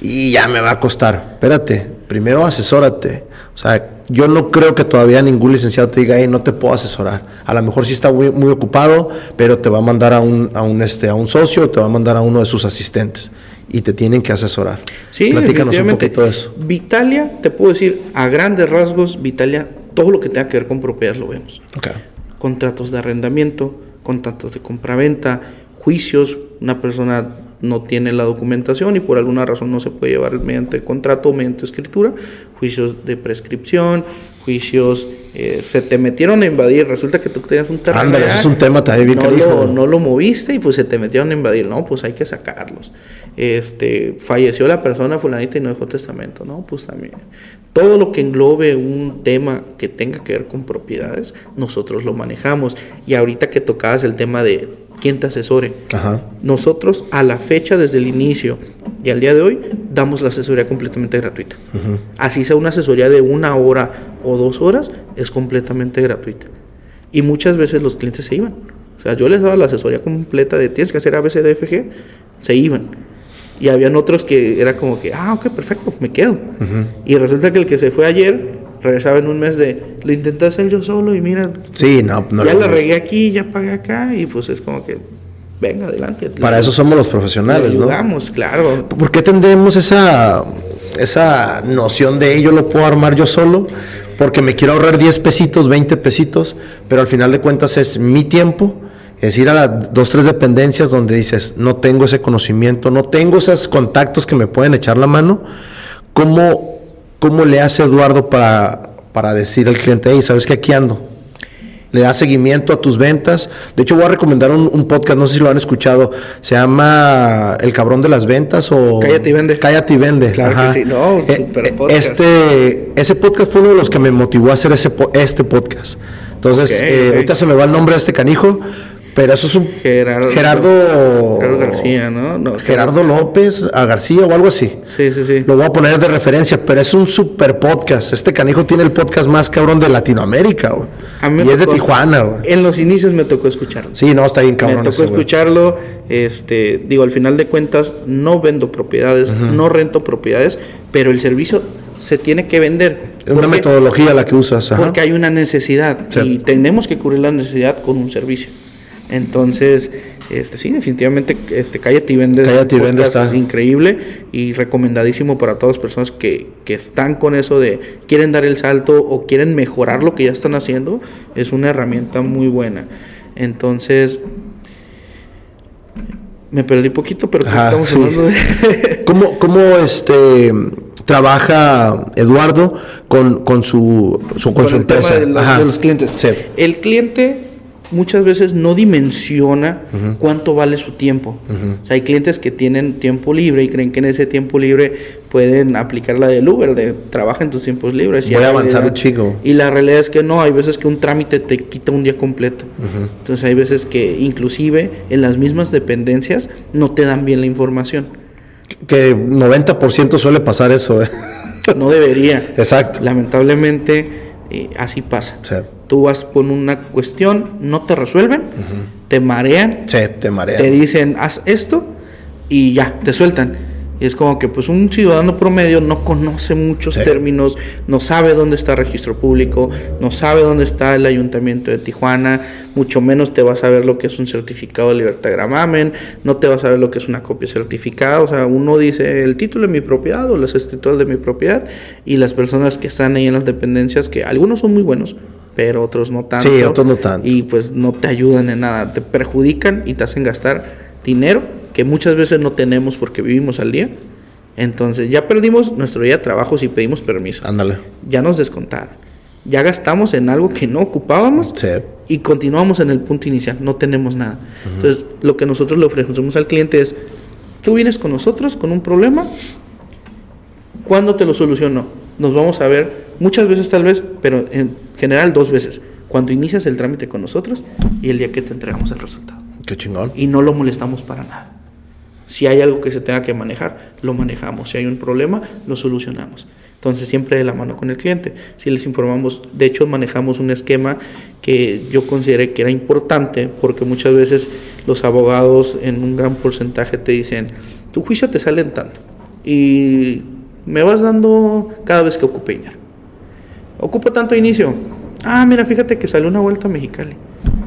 y ya me va a costar. Espérate, primero asesórate. O sea, yo no creo que todavía ningún licenciado te diga, hey, no te puedo asesorar. A lo mejor sí está muy, muy ocupado, pero te va a mandar a un, a un, este, a un socio, te va a mandar a uno de sus asistentes y te tienen que asesorar. Sí, Platícanos un poquito de eso. Vitalia, te puedo decir, a grandes rasgos, Vitalia, todo lo que tenga que ver con propiedad lo vemos. Okay. Contratos de arrendamiento, contratos de compraventa, juicios, una persona no tiene la documentación y por alguna razón no se puede llevar mediante contrato o mediante escritura, juicios de prescripción, juicios, eh, se te metieron a invadir, resulta que tú tenías un terreno. Ándale, eso es un tema también no lo, no lo moviste y pues se te metieron a invadir, no, pues hay que sacarlos. Este, falleció la persona fulanita y no dejó testamento, no, pues también. Todo lo que englobe un tema que tenga que ver con propiedades, nosotros lo manejamos. Y ahorita que tocabas el tema de quien te asesore. Nosotros a la fecha, desde el inicio y al día de hoy, damos la asesoría completamente gratuita. Así sea una asesoría de una hora o dos horas, es completamente gratuita. Y muchas veces los clientes se iban. O sea, yo les daba la asesoría completa de tienes que hacer ABCDFG, se iban. Y habían otros que era como que, ah, ok, perfecto, me quedo. Y resulta que el que se fue ayer regresaba en un mes de, lo intenté hacer yo solo y mira, sí, no, no ya la regué aquí, ya pagué acá y pues es como que, venga, adelante. Para eso somos los profesionales, ¿no? ayudamos, claro. ¿Por qué tendemos esa, esa noción de yo lo puedo armar yo solo? Porque me quiero ahorrar 10 pesitos, 20 pesitos, pero al final de cuentas es mi tiempo es ir a las dos, tres dependencias donde dices, no tengo ese conocimiento, no tengo esos contactos que me pueden echar la mano. ¿Cómo, cómo le hace Eduardo para, para decir al cliente, hey, ¿sabes que aquí ando? Le da seguimiento a tus ventas. De hecho, voy a recomendar un, podcast, no sé si lo han escuchado, se llama El cabrón de las ventas o... Cállate y vende. Cállate y vende. Claro que sí, no, eh, super eh, podcast. Este, ese podcast fue uno de los que me motivó a hacer ese, este podcast. Entonces, eh, ahorita se me va el nombre de este canijo, pero eso es un Gerardo, Gerardo, García, ¿no? Gerardo López a García o algo así. Sí, sí, sí. Lo voy a poner de referencia, pero es un super podcast. Este canijo tiene el podcast más cabrón de Latinoamérica, güey. y es de Tijuana, güey. En los inicios me tocó escucharlo. Sí, no, está bien cabrón. Me tocó escucharlo. Este, digo, al final de cuentas, no vendo propiedades, no rento propiedades, pero el servicio se tiene que vender. Es una metodología la que usas. Porque hay una necesidad y tenemos que cubrir la necesidad con un servicio. Entonces, este, sí, definitivamente, este, Cállate y Vende está increíble y recomendadísimo para todas las personas que, que, están con eso de quieren dar el salto o quieren mejorar lo que ya están haciendo. Es una herramienta muy buena. Entonces, me perdí poquito, pero estamos hablando de... [laughs] ¿Cómo, ¿Cómo, este trabaja Eduardo con, con su, con, su empresa? de, los clientes. El cliente muchas veces no dimensiona cuánto vale su tiempo. O sea, hay clientes que tienen tiempo libre y creen que en ese tiempo libre pueden aplicar la del Uber, de trabaja en tus tiempos libres. Voy a avanzar un chico. Y la realidad es que no, hay veces que un trámite te quita un día completo. Entonces hay veces que inclusive en las mismas dependencias no te dan bien la información. Que 90% suele pasar eso. ¿eh? No debería. [laughs] Exacto. Lamentablemente eh, así pasa. Tú vas con una cuestión, no te resuelven, te marean. te marean. Te dicen, haz esto y ya, te sueltan. Y es como que pues un ciudadano promedio no conoce muchos términos, no sabe dónde está el registro público, no sabe dónde está el ayuntamiento de Tijuana, mucho menos te va a saber lo que es un certificado de libertad de gramamen, no te va a saber lo que es una copia certificada, o sea, uno dice el título de mi propiedad o las escrituras de mi propiedad y las personas que están ahí en las dependencias, que algunos son muy buenos, pero otros no tanto. Sí, otros no tanto. Y pues no te ayudan en nada, te perjudican y te hacen gastar dinero que muchas veces no tenemos porque vivimos al día. Entonces ya perdimos nuestro día de trabajo si pedimos permiso. Ándale. Ya nos descontaron. Ya gastamos en algo que no ocupábamos y continuamos en el punto inicial. No tenemos nada. Entonces lo que nosotros le ofrecemos al cliente es, tú vienes con nosotros con un problema, ¿cuándo te lo soluciono? Nos vamos a ver muchas veces tal vez, pero en general dos veces. Cuando inicias el trámite con nosotros y el día que te entregamos el resultado. Qué chingón. Y no lo molestamos para nada. Si hay algo que se tenga que manejar, lo manejamos. Si hay un problema, lo solucionamos. Entonces siempre de la mano con el cliente. Si les informamos, de hecho manejamos un esquema que yo consideré que era importante porque muchas veces los abogados en un gran porcentaje te dicen, tu juicio te sale en tanto y me vas dando cada vez que ocupe dinero. Ocupo tanto inicio, Ah, mira, fíjate que salió una vuelta a.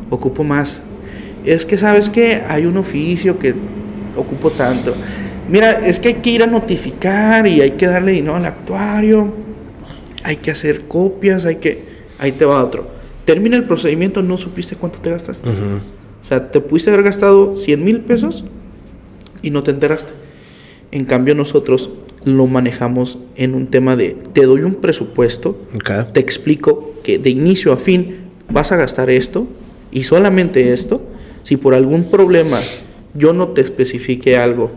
Ocupo más. Es que sabes que hay un oficio que ocupo tanto. Mira, es que hay que ir a notificar y hay que darle dinero al actuario. Hay que hacer copias, hay que. Ahí te va otro. Termina el procedimiento, no supiste cuánto te gastaste. O sea, te pudiste haber gastado 100 mil pesos y no te enteraste. En cambio, nosotros lo manejamos en un tema de te doy un presupuesto, te explico que de inicio a fin vas a gastar esto y solamente esto. Si por algún problema yo no te especifique algo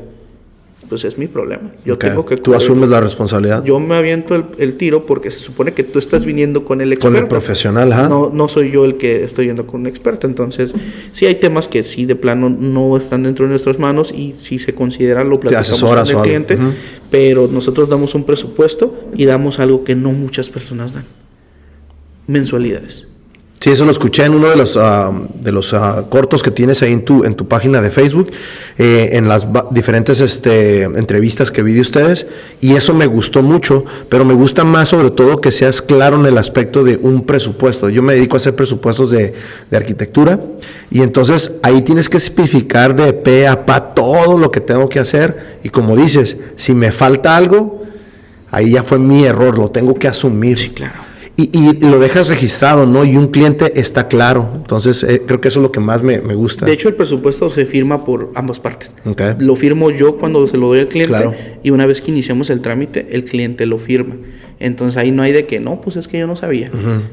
pues es mi problema. Yo tengo que... Tú asumes la responsabilidad. Yo me aviento el, tiro porque se supone que tú estás viniendo con el experto. Con el profesional, ¿ah? No, no soy yo el que estoy yendo con un experto. Entonces, sí hay temas que sí de plano no están dentro de nuestras manos y si se considera lo platicamos con el cliente, pero nosotros damos un presupuesto y damos algo que no muchas personas dan. Mensualidades. Sí, eso lo escuché en uno de los, ah, de los ah, cortos que tienes ahí en tu, en tu página de Facebook, eh, en las diferentes este, entrevistas que vi de ustedes, y eso me gustó mucho, pero me gusta más sobre todo que seas claro en el aspecto de un presupuesto. Yo me dedico a hacer presupuestos de, de arquitectura, y entonces ahí tienes que especificar de pe a pa todo lo que tengo que hacer, y como dices, si me falta algo, ahí ya fue mi error, lo tengo que asumir. Sí, claro y, lo dejas registrado, ¿no? Y un cliente está claro. Entonces, eh, creo que eso es lo que más me, gusta. De hecho, el presupuesto se firma por ambas partes. Lo firmo yo cuando se lo doy al cliente y una vez que iniciamos el trámite, el cliente lo firma. Entonces ahí no hay de que, no, pues es que yo no sabía.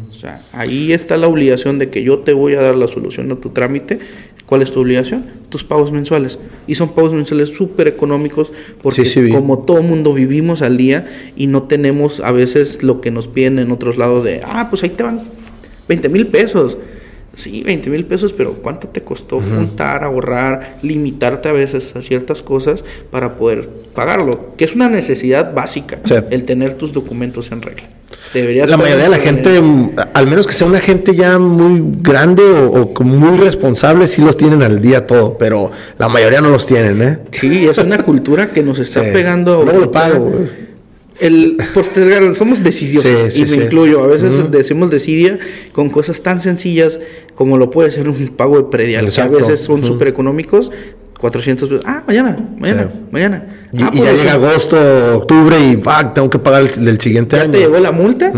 O sea, ahí está la obligación de que yo te voy a dar la solución a tu trámite ¿Cuál es tu obligación? Tus pagos mensuales. Y son pagos mensuales súper económicos porque como todo mundo vivimos al día y no tenemos a veces lo que nos piden en otros lados de, ah, pues ahí te van 20 mil pesos. Sí, 20 mil pesos, pero ¿cuánto te costó juntar, ahorrar, limitarte a veces a ciertas cosas para poder pagarlo? Que es una necesidad básica, el tener tus documentos en regla la mayoría de la gente, al menos que sea una gente ya muy grande o, muy responsable, sí los tienen al día todo, pero la mayoría no los tienen, ¿eh? Sí, es una cultura que nos está [laughs] pegando. No lo pago. El postergar, somos decidiosos y me incluyo. A veces decimos decidia con cosas tan sencillas como lo puede ser un pago de predial, que a veces son súper económicos 400 pesos. Ah, mañana, mañana, mañana. Y, ah, ya llega agosto, octubre y fuck, tengo que pagar el, del siguiente ya año. te llegó la multa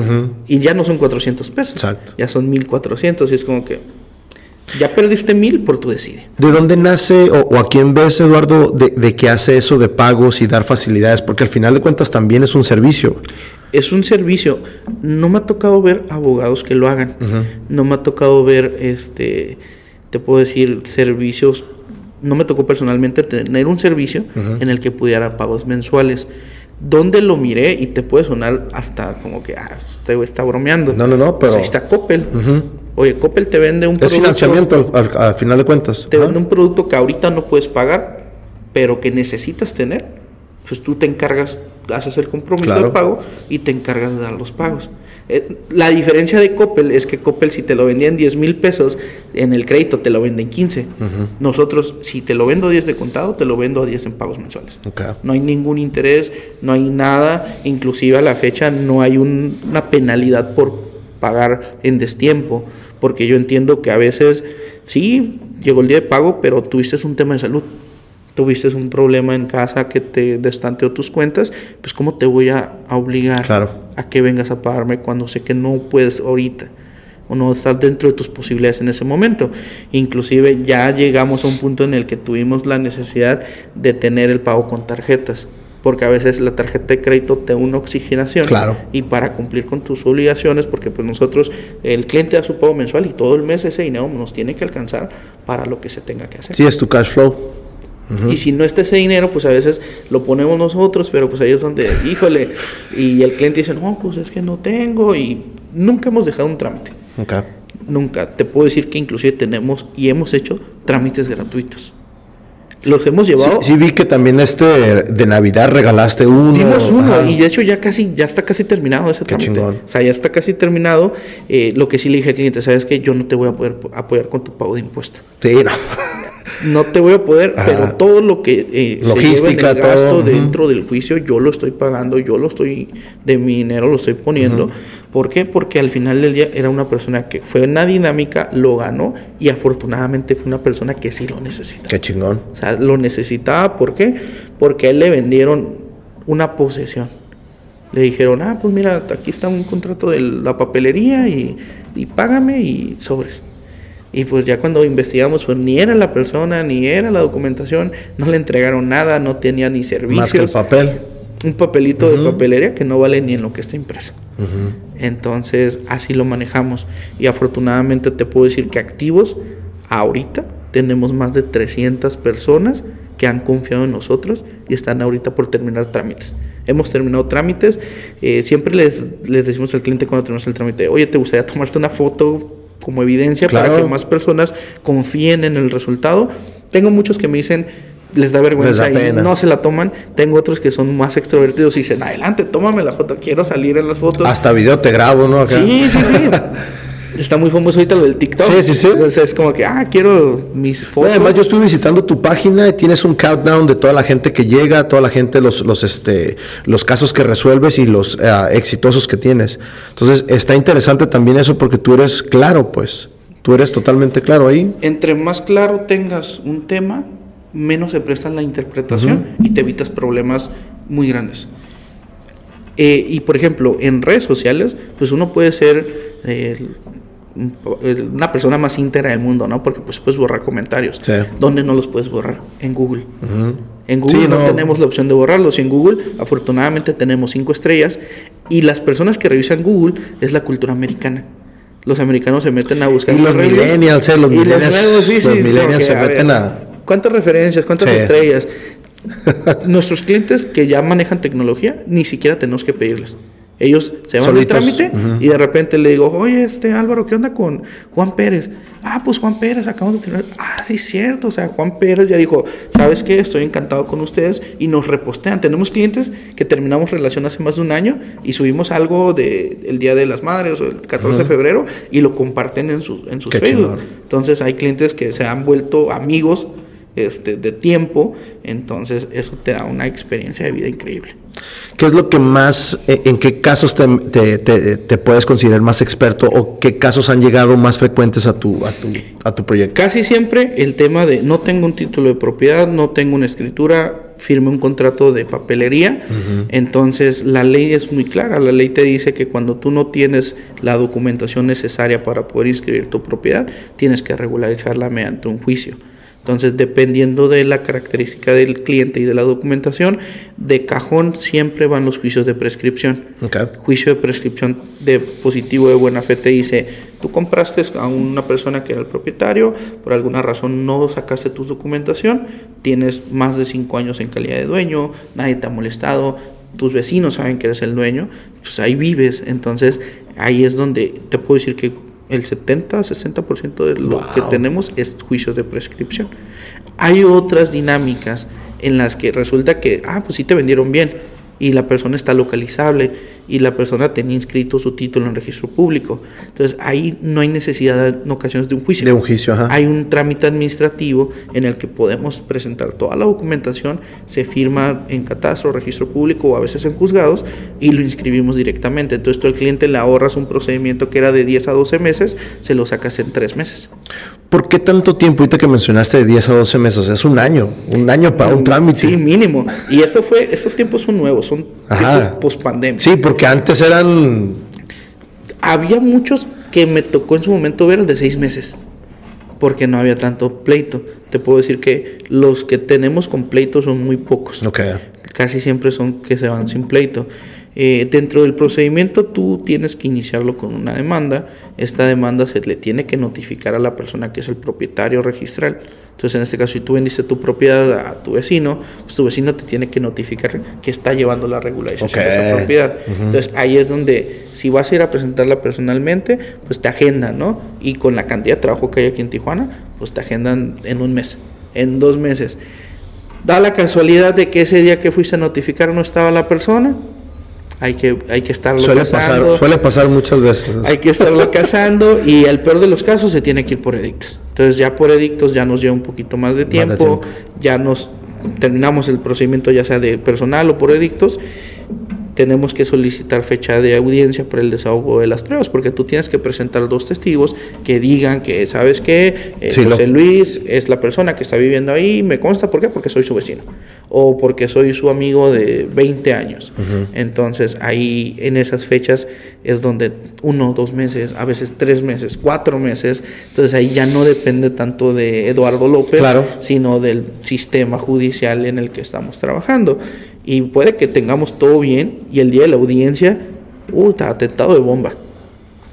y ya no son 400 pesos. Exacto. Ya son 1400 y es como que ya perdiste mil por tu decide. ¿De dónde nace o, a quién ves, Eduardo, de, de, que hace eso de pagos y dar facilidades? Porque al final de cuentas también es un servicio. Es un servicio. No me ha tocado ver abogados que lo hagan. No me ha tocado ver, este, te puedo decir, servicios no me tocó personalmente tener un servicio en el que pudiera pagos mensuales. ¿Dónde lo miré? Y te puede sonar hasta como que, ah, este está bromeando. No, no, no, pero... ahí está Coppel. Oye, Coppel te vende un producto... Es financiamiento al, final de cuentas. Te vende un producto que ahorita no puedes pagar, pero que necesitas tener. Pues tú te encargas, haces el compromiso de pago y te encargas de dar los pagos. Eh, la diferencia de Coppel es que Coppel si te lo vendía en 10 mil pesos, en el crédito te lo venden 15. Nosotros, si te lo vendo a 10 de contado, te lo vendo a 10 en pagos mensuales. No hay ningún interés, no hay nada, inclusive a la fecha no hay una penalidad por pagar en destiempo, porque yo entiendo que a veces, sí, llegó el día de pago, pero tuviste un tema de salud tuviste un problema en casa que te destanteó tus cuentas, pues cómo te voy a, obligar a que vengas a pagarme cuando sé que no puedes ahorita o no estás dentro de tus posibilidades en ese momento. Inclusive ya llegamos a un punto en el que tuvimos la necesidad de tener el pago con tarjetas, porque a veces la tarjeta de crédito te da una oxigenación claro. y para cumplir con tus obligaciones, porque pues nosotros, el cliente da su pago mensual y todo el mes ese dinero nos tiene que alcanzar para lo que se tenga que hacer. Sí, es tu cash flow. Y si no está ese dinero, pues a veces lo ponemos nosotros, pero pues ahí es donde, híjole, y el cliente dice, no, pues es que no tengo, y nunca hemos dejado un trámite. Nunca. Te puedo decir que inclusive tenemos y hemos hecho trámites gratuitos. Los hemos llevado. Sí, vi que también este de Navidad regalaste uno. Dimos uno y de hecho ya casi, ya está casi terminado ese Qué trámite. O sea, ya está casi terminado. Eh, lo que sí le dije al cliente, sabes que yo no te voy a poder apoyar con tu pago de impuesto. Sí, no no te voy a poder, pero todo lo que eh, Logística, se lleva gasto dentro del juicio, yo lo estoy pagando, yo lo estoy, de mi dinero lo estoy poniendo. ¿Por qué? Porque al final del día era una persona que fue una dinámica, lo ganó y afortunadamente fue una persona que sí lo necesitaba. Qué chingón. O sea, lo necesitaba, ¿por qué? Porque a él le vendieron una posesión. Le dijeron, ah, pues mira, aquí está un contrato de la papelería y, y págame y sobres. Y pues ya cuando investigamos, pues ni era la persona, ni era la documentación, no le entregaron nada, no tenía ni servicios. Más que el papel. Un papelito de papelería que no vale ni en lo que está impreso. Entonces, así lo manejamos. Y afortunadamente te puedo decir que activos, ahorita tenemos más de 300 personas que han confiado en nosotros y están ahorita por terminar trámites. Hemos terminado trámites, eh, siempre les, les decimos al cliente cuando tenemos el trámite, oye, ¿te gustaría tomarte una foto como evidencia para que más personas confíen en el resultado? Tengo muchos que me dicen, les da vergüenza y no se la toman. Tengo otros que son más extrovertidos y dicen, adelante, tómame la foto, quiero salir en las fotos. Hasta video te grabo, ¿no? Sí, sí, sí. [laughs] Está muy famoso ahorita lo del TikTok. Sí, sí, sí. Entonces es como que, ah, quiero mis fotos. además, yo estuve visitando tu página y tienes un countdown de toda la gente que llega, toda la gente, los, los, este, los casos que resuelves y los eh, exitosos que tienes. Entonces, está interesante también eso porque tú eres claro, pues. Tú eres totalmente claro ahí. Entre más claro tengas un tema, menos se presta la interpretación y te evitas problemas muy grandes. Eh, y por ejemplo, en redes sociales, pues uno puede ser eh, una persona más íntegra del mundo, ¿no? Porque pues puedes borrar comentarios. ¿Dónde no los puedes borrar? En Google. En Google no, tenemos la opción de borrarlos. Y en Google, afortunadamente, tenemos cinco estrellas. Y las personas que revisan Google es la cultura americana. Los americanos se meten a buscar. Y los millennials, eh, los millennials, sí, los millennials se meten a ¿Cuántas referencias? ¿Cuántas estrellas? [laughs] Nuestros clientes que ya manejan tecnología, ni siquiera tenemos que pedirles. Ellos se van al trámite y de repente le digo, oye, este Álvaro, ¿qué onda con Juan Pérez? Ah, pues Juan Pérez, acabamos de tener. Ah, sí, cierto. O sea, Juan Pérez ya dijo, ¿sabes qué? Estoy encantado con ustedes y nos repostean. Tenemos clientes que terminamos relación hace más de un año y subimos algo del el Día de las Madres o el 14 de febrero y lo comparten en, su, en sus Facebook. Entonces, hay clientes que se han vuelto amigos este, de tiempo, entonces eso te da una experiencia de vida increíble. ¿Qué es lo que más, eh, en qué casos te, te, puedes considerar más experto o qué casos han llegado más frecuentes a tu, a tu, a tu proyecto? Casi siempre el tema de no tengo un título de propiedad, no tengo una escritura, firme un contrato de papelería, entonces la ley es muy clara, la ley te dice que cuando tú no tienes la documentación necesaria para poder inscribir tu propiedad, tienes que regularizarla mediante un juicio. Entonces, dependiendo de la característica del cliente y de la documentación, de cajón siempre van los juicios de prescripción. Juicio de prescripción de positivo de buena fe te dice, tú compraste a una persona que era el propietario, por alguna razón no sacaste tu documentación, tienes más de cinco años en calidad de dueño, nadie te ha molestado, tus vecinos saben que eres el dueño, pues ahí vives. Entonces, ahí es donde te puedo decir que el 70-60% de lo que tenemos es juicios de prescripción. Hay otras dinámicas en las que resulta que, ah, pues sí te vendieron bien, y la persona está localizable y la persona tenía inscrito su título en registro público. Entonces ahí no hay necesidad en ocasiones de un juicio. De un juicio, ajá. Hay un trámite administrativo en el que podemos presentar toda la documentación, se firma en catastro, registro público o a veces en juzgados y lo inscribimos directamente. Entonces tú al cliente le ahorras un procedimiento que era de 10 a 12 meses, se lo sacas en 3 meses. ¿Por qué tanto tiempo ahorita que mencionaste de 10 a 12 meses? Es un año, un año para un trámite. Sí, mínimo. Y eso fue, estos tiempos son nuevos, son post pandemia. Sí, porque antes eran... Había muchos que me tocó en su momento ver de 6 meses, porque no había tanto pleito. Te puedo decir que los que tenemos con pleito son muy pocos. Okay. Casi siempre son que se van sin pleito. Eh, dentro del procedimiento tú tienes que iniciarlo con una demanda. Esta demanda se le tiene que notificar a la persona que es el propietario registral. Entonces, en este caso, si tú vendiste tu propiedad a tu vecino, pues tu vecino te tiene que notificar que está llevando la regularización de esa propiedad. Entonces, ahí es donde, si vas a ir a presentarla personalmente, pues te agendan, ¿no? Y con la cantidad de trabajo que hay aquí en Tijuana, pues te agendan en un mes, en dos meses. Da la casualidad de que ese día que fuiste a notificar no estaba la persona, hay que, hay que estarlo suele Pasar, suele pasar muchas veces. Hay que estarlo cazando y el peor de los casos se tiene que ir por edictos. Entonces ya por edictos ya nos lleva un poquito más de tiempo, más de tiempo. ya nos terminamos el procedimiento ya sea de personal o por edictos tenemos que solicitar fecha de audiencia para el desahogo de las pruebas, porque tú tienes que presentar dos testigos que digan que, ¿sabes qué? Eh, José Luis es la persona que está viviendo ahí, me consta, ¿por qué? Porque soy su vecino, o porque soy su amigo de 20 años. Entonces, ahí en esas fechas es donde uno, dos meses, a veces tres meses, cuatro meses, entonces ahí ya no depende tanto de Eduardo López, sino del sistema judicial en el que estamos trabajando y puede que tengamos todo bien y el día de la audiencia, uh, está atentado de bomba.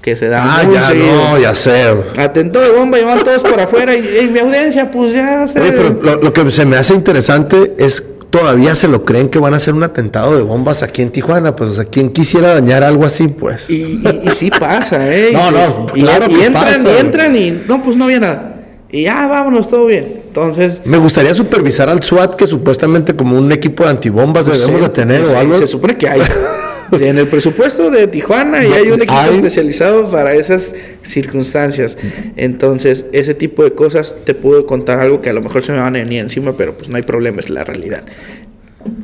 que se da. Ah, ya no, ya sé. Atentó de bomba y van todos por afuera y, mi audiencia, pues ya se... pero lo, que se me hace interesante es todavía se lo creen que van a hacer un atentado de bombas aquí en Tijuana, pues, o sea, quien quisiera dañar algo así, pues. Y, y, sí pasa, ¿eh? [laughs] no, no, claro y, entran, y entran y no, pues no había nada. Y ya, vámonos, todo bien. Entonces... Me gustaría supervisar al SWAT, que supuestamente como un equipo de antibombas debemos de tener o algo. Se supone que hay. [laughs] en el presupuesto de Tijuana y hay un equipo especializado para esas circunstancias. Entonces, ese tipo de cosas te puedo contar algo que a lo mejor se me van a venir encima, pero pues no hay problema, es la realidad.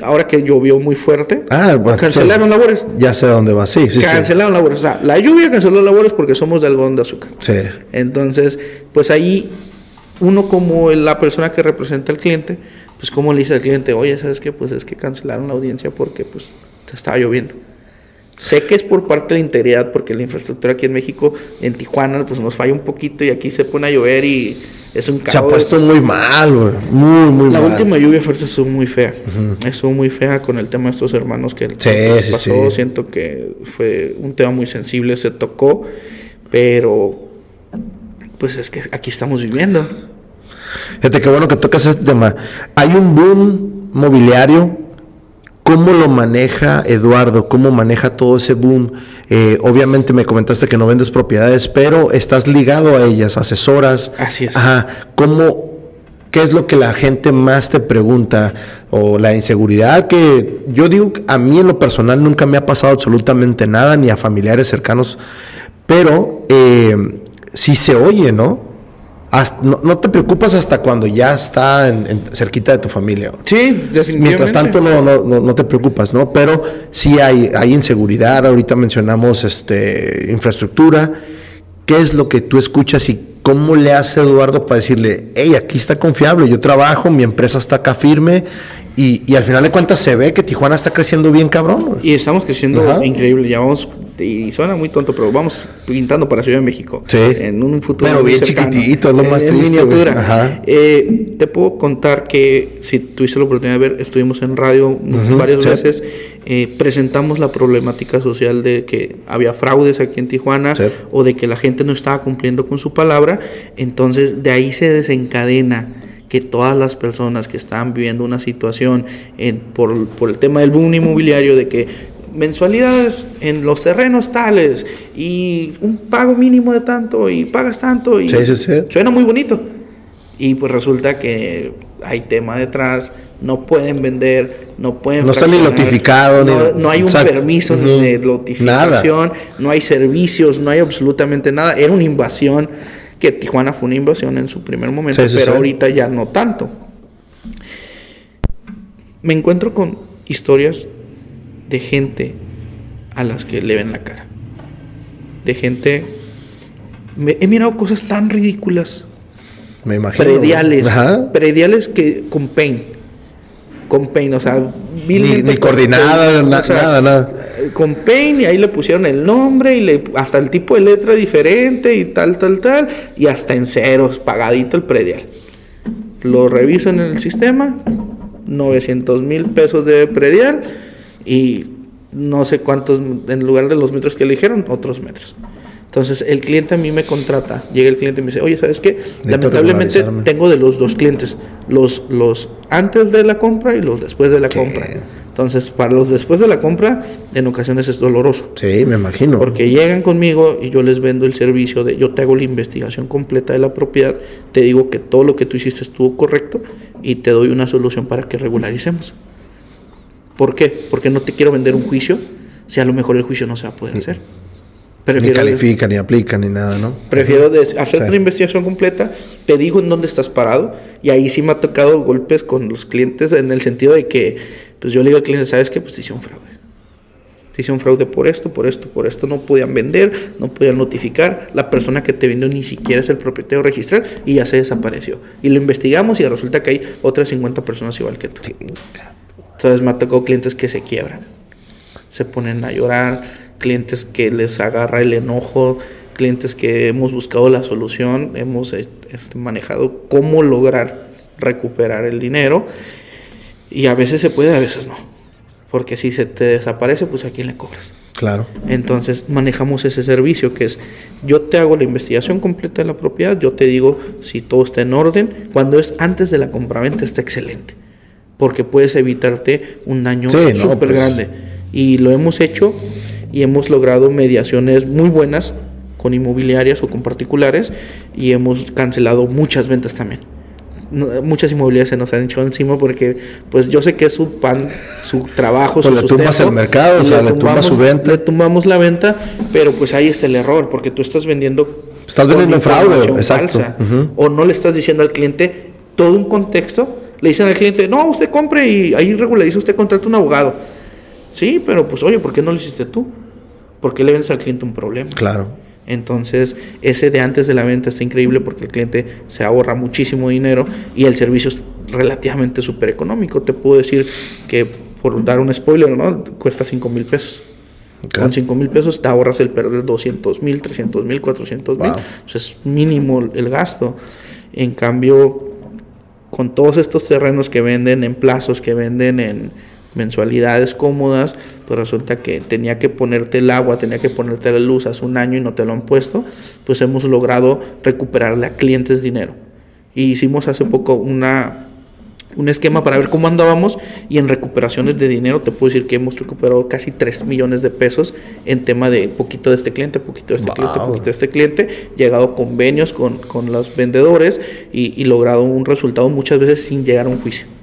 Ahora que llovió muy fuerte, ah, cancelaron labores. Ya sé dónde va, sí, sí. Cancelaron labores. O sea, la lluvia canceló labores porque somos de algodón de azúcar. Sí. Entonces, pues ahí uno como la persona que representa al cliente, pues como le dice al cliente, oye, ¿sabes qué? Pues es que cancelaron la audiencia porque pues estaba lloviendo. Sé que es por parte de la integridad, porque la infraestructura aquí en México, en Tijuana, pues nos falla un poquito y aquí se pone a llover y es un caos. Se ha puesto muy mal, güey. Muy, muy la mal. La última lluvia fuerte estuvo muy fea. Estuvo muy fea con el tema de estos hermanos que sí, pasó. Siento que fue un tema muy sensible, se tocó, pero pues es que aquí estamos viviendo. Fíjate qué bueno que tocas este tema. Hay un boom mobiliario ¿Cómo lo maneja Eduardo? ¿Cómo maneja todo ese boom? Eh, obviamente me comentaste que no vendes propiedades, pero estás ligado a ellas, asesoras. Así es. Ajá. ¿Cómo, ¿Qué es lo que la gente más te pregunta? O la inseguridad que yo digo, a mí en lo personal nunca me ha pasado absolutamente nada, ni a familiares cercanos, pero eh, sí se oye, ¿no? no, te preocupas hasta cuando ya está en, cerquita de tu familia. Sí, definitivamente. Mientras tanto no, no, no, te preocupas, ¿no? Pero sí hay, hay inseguridad, ahorita mencionamos este, infraestructura. ¿Qué es lo que tú escuchas y cómo le hace Eduardo para decirle, hey, aquí está confiable, yo trabajo, mi empresa está acá firme y, y al final de cuentas se ve que Tijuana está creciendo bien cabrón? Y estamos creciendo increíble, ya vamos y suena muy tonto, pero vamos pintando para Ciudad de México. Sí. En un futuro. Pero bien chiquitito, es lo más triste. miniatura. Eh, te puedo contar que si tuviste la oportunidad de ver, estuvimos en radio varias veces. Eh, presentamos la problemática social de que había fraudes aquí en Tijuana o de que la gente no estaba cumpliendo con su palabra. Entonces, de ahí se desencadena que todas las personas que están viviendo una situación en, por, por, el tema del boom inmobiliario, de que mensualidades en los terrenos tales y un pago mínimo de tanto y pagas tanto y suena muy bonito. Y pues resulta que hay tema detrás, no pueden vender, no pueden... No está ni notificado, no, no hay un permiso ni de notificación, no hay servicios, no hay absolutamente nada. Era una invasión, que Tijuana fue una invasión en su primer momento, pero ahorita ya no tanto. Me encuentro con historias de gente a las que le ven la cara. De gente... he mirado cosas tan ridículas. Me imagino. Prediales. Prediales que con pain. Con pain, o sea... Ni, coordinada, nada, nada. Con pain y ahí le pusieron el nombre y le, hasta el tipo de letra diferente y tal, tal, tal. Y hasta en ceros, pagadito el predial. Lo reviso en el sistema. 900 mil pesos de predial y no sé cuántos, en lugar de los metros que eligieron, otros metros. Entonces el cliente a mí me contrata, llega el cliente y me dice, oye, ¿sabes qué? Lamentablemente tengo de los dos clientes, los, los antes de la compra y los después de la compra. Entonces, para los después de la compra, en ocasiones es doloroso. Sí, me imagino. Porque llegan conmigo y yo les vendo el servicio de, yo te hago la investigación completa de la propiedad, te digo que todo lo que tú hiciste estuvo correcto y te doy una solución para que regularicemos. ¿Por qué? Porque no te quiero vender un juicio si a lo mejor el juicio no se va a poder hacer. Ni califica, ni aplica, ni nada, ¿no? Prefiero hacer una investigación completa, te digo en dónde estás parado, y ahí sí me ha tocado golpes con los clientes en el sentido de que, pues yo le digo al cliente, ¿sabes qué? Pues te hicieron fraude. Te hicieron fraude por esto, por esto, por esto, no podían vender, no podían notificar, la persona que te vendió ni siquiera es el propietario registral y ya se desapareció. Y lo investigamos y resulta que hay otras 50 personas igual que tú. Entonces me ha tocado clientes que se quiebran, se ponen a llorar, clientes que les agarra el enojo, clientes que hemos buscado la solución, hemos eh, este, manejado cómo lograr recuperar el dinero y a veces se puede, a veces no. Porque si se te desaparece, pues a quién le cobras. Claro. Entonces manejamos ese servicio que es, yo te hago la investigación completa de la propiedad, yo te digo si todo está en orden, cuando es antes de la compraventa está excelente, porque puedes evitarte un daño súper pues. grande. Y lo hemos hecho y hemos logrado mediaciones muy buenas con inmobiliarias o con particulares y hemos cancelado muchas ventas también muchas inmobiliarias se nos han echado encima porque pues yo sé que es su pan, su trabajo, pues su le tumbas el mercado, o sea, le, tumbas su venta. Le tumbamos la venta, pero pues ahí está el error, porque tú estás vendiendo... Estás vendiendo fraude, exacto. O no le estás diciendo al cliente todo un contexto. Le dicen al cliente, no, usted compre y ahí regulariza, usted contrata un abogado. Sí, pero pues oye, ¿por qué no lo hiciste tú? ¿Por qué le vendes al cliente un problema? Claro. Entonces, ese de antes de la venta está increíble porque el cliente se ahorra muchísimo dinero y el servicio es relativamente súper económico. Te puedo decir que, por dar un spoiler, ¿no? cuesta 5 mil pesos. Con 5 mil pesos te ahorras el perder 200 mil, 300 mil, 400 mil. es mínimo el gasto. En cambio, con todos estos terrenos que venden en plazos, que venden en mensualidades cómodas, pues resulta que tenía que ponerte el agua, tenía que ponerte la luz hace un año y no te lo han puesto, pues hemos logrado recuperarle a clientes dinero. Y hicimos hace poco una, un esquema para ver cómo andábamos y en recuperaciones de dinero te puedo decir que hemos recuperado casi 3 millones de pesos en tema de poquito de este cliente, poquito de este cliente, poquito de este cliente, llegado a convenios con, con los vendedores y, y logrado un resultado muchas veces sin llegar a un juicio.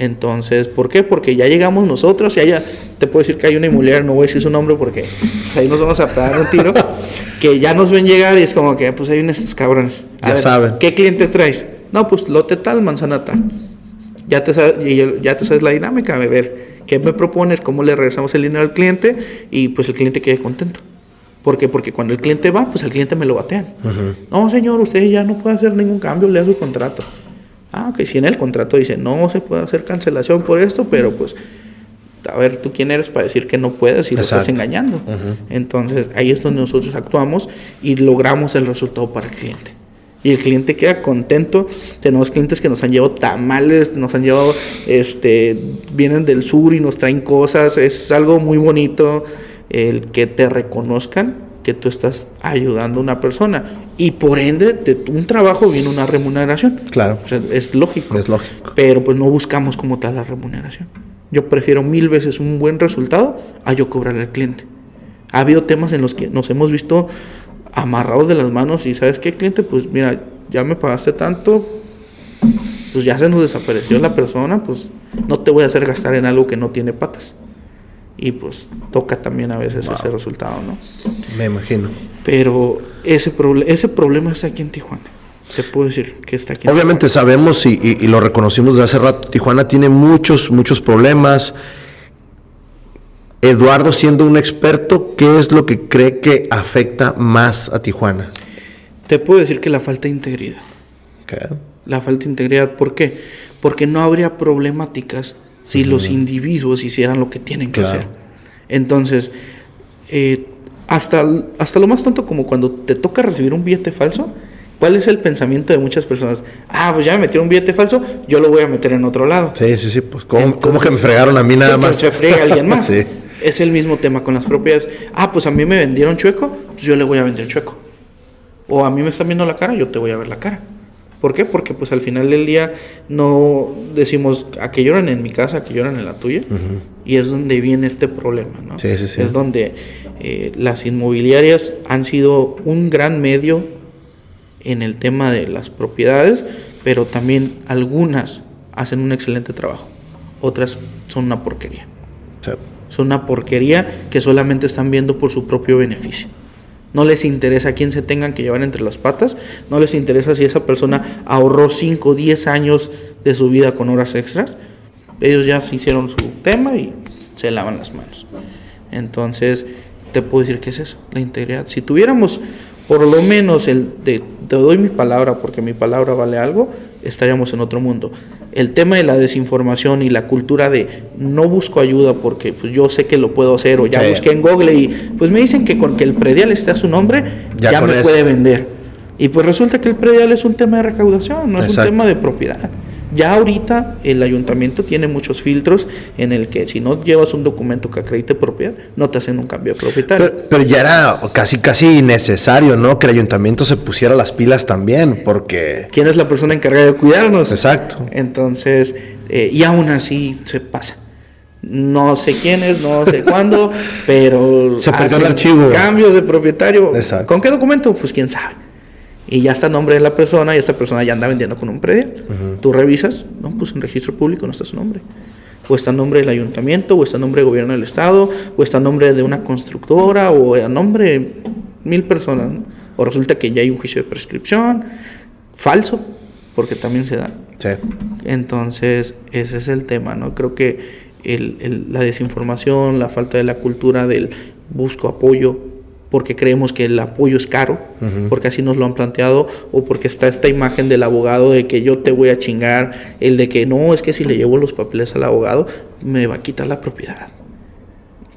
Entonces, ¿por qué? Porque ya llegamos nosotros y allá, te puedo decir que hay una inmobiliaria, no voy a decir su nombre porque pues, ahí nos vamos a dar un tiro, [laughs] que ya nos ven llegar y es como que, pues hay unos cabrones. ya saben. ¿Qué cliente traes? No, pues lote tal, manzana tal. Ya te, sabes, ya te sabes la dinámica, a ver, ¿qué me propones? ¿Cómo le regresamos el dinero al cliente? Y pues el cliente quede contento. ¿Por qué? Porque cuando el cliente va, pues el cliente me lo batean. No, señor, usted ya no puede hacer ningún cambio, lea su contrato. Ah, ok, si en el contrato dice no se puede hacer cancelación por esto, pero pues, a ver, tú quién eres para decir que no puedes y lo estás engañando. Entonces, ahí es donde nosotros actuamos y logramos el resultado para el cliente. Y el cliente queda contento. Tenemos clientes que nos han llevado tamales, nos han llevado, este, vienen del sur y nos traen cosas. Es algo muy bonito el que te reconozcan que tú estás ayudando a una persona y por ende de un trabajo viene una remuneración. Claro. es lógico. Es lógico. Pero pues no buscamos como tal la remuneración. Yo prefiero mil veces un buen resultado a yo cobrarle al cliente. Ha habido temas en los que nos hemos visto amarrados de las manos y sabes qué cliente, pues mira, ya me pagaste tanto, pues ya se nos desapareció la persona, pues no te voy a hacer gastar en algo que no tiene patas y pues toca también a veces ese resultado, ¿no? Me imagino. Pero ese, ese problema está aquí en Tijuana. Te puedo decir que está aquí. Obviamente sabemos y, y, lo reconocimos de hace rato, Tijuana tiene muchos, muchos problemas. Eduardo, siendo un experto, ¿qué es lo que cree que afecta más a Tijuana? Te puedo decir que la falta de integridad. ¿Qué? La falta de integridad, ¿por qué? Porque no habría problemáticas si los individuos hicieran lo que tienen que hacer. Entonces, eh, hasta, hasta lo más tonto como cuando te toca recibir un billete falso, ¿cuál es el pensamiento de muchas personas? Ah, pues ya me metieron un billete falso, yo lo voy a meter en otro lado. Sí, sí, sí, pues ¿cómo, que me fregaron a mí nada más? se frega alguien [laughs] más. sí. Es el mismo tema con las propiedades. Ah, pues a mí me vendieron chueco, pues yo le voy a vender chueco. O a mí me están viendo la cara, yo te voy a ver la cara. ¿Por qué? Porque pues al final del día no decimos a que lloran en mi casa, a que lloran en la tuya. Y es donde viene este problema, ¿no? Sí, sí, sí. Es donde eh, las inmobiliarias han sido un gran medio en el tema de las propiedades, pero también algunas hacen un excelente trabajo. Otras son una porquería. Son una porquería que solamente están viendo por su propio beneficio. No les interesa quién se tengan que llevar entre las patas, no les interesa si esa persona ahorró 5 o 10 años de su vida con horas extras. Ellos ya se hicieron su tema y se lavan las manos. Entonces, te puedo decir que es eso, la integridad. Si tuviéramos por lo menos el de te doy mi palabra porque mi palabra vale algo, estaríamos en otro mundo. El tema de la desinformación y la cultura de no busco ayuda porque pues, yo sé que lo puedo hacer o ya busqué en Google y pues me dicen que con que el predial esté a su nombre ya, me puede vender. Y pues resulta que el predial es un tema de recaudación, no es un tema de propiedad. Ya ahorita el ayuntamiento tiene muchos filtros en el que si no llevas un documento que acredite propiedad, no te hacen un cambio de propietario. Pero, ya era casi casi necesario, ¿no? Que el ayuntamiento se pusiera las pilas también, porque... ¿Quién es la persona encargada de cuidarnos? Exacto. Entonces, eh, y aún así se pasa. No sé quién es, no sé [laughs] cuándo, pero... Se perdió el archivo. Cambio de propietario. Exacto. ¿Con qué documento? Pues quién sabe y ya está el nombre de la persona y esta persona ya anda vendiendo con un predial. Tú revisas, no, pues en registro público no está su nombre. O está el nombre del ayuntamiento, o está el nombre del gobierno del estado, o está el nombre de una constructora, o a nombre de mil personas. O resulta que ya hay un juicio de prescripción, falso, porque también se da. Sí. Entonces, ese es el tema, ¿no? Creo que el, la desinformación, la falta de la cultura del busco apoyo, porque creemos que el apoyo es caro, porque así nos lo han planteado, o porque está esta imagen del abogado de que yo te voy a chingar, el de que no, es que si le llevo los papeles al abogado, me va a quitar la propiedad.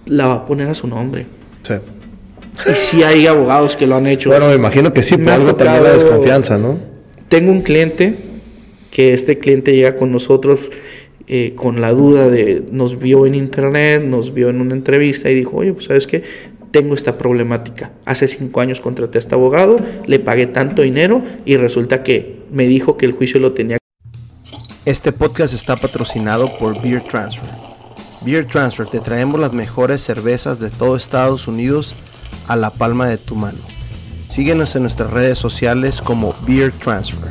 La va a poner a su nombre. Sí. Y sí hay abogados que lo han hecho. Bueno, me imagino que sí, por algo también la desconfianza, ¿no? Tengo un cliente que este cliente llega con nosotros eh, con la duda de, nos vio en internet, nos vio en una entrevista y dijo, oye, pues sabes qué, tengo esta problemática. Hace cinco años contraté a este abogado, le pagué tanto dinero y resulta que me dijo que el juicio lo tenía. Este podcast está patrocinado por Beer Transfer. Beer Transfer, te traemos las mejores cervezas de todo Estados Unidos a la palma de tu mano. Síguenos en nuestras redes sociales como Beer Transfer.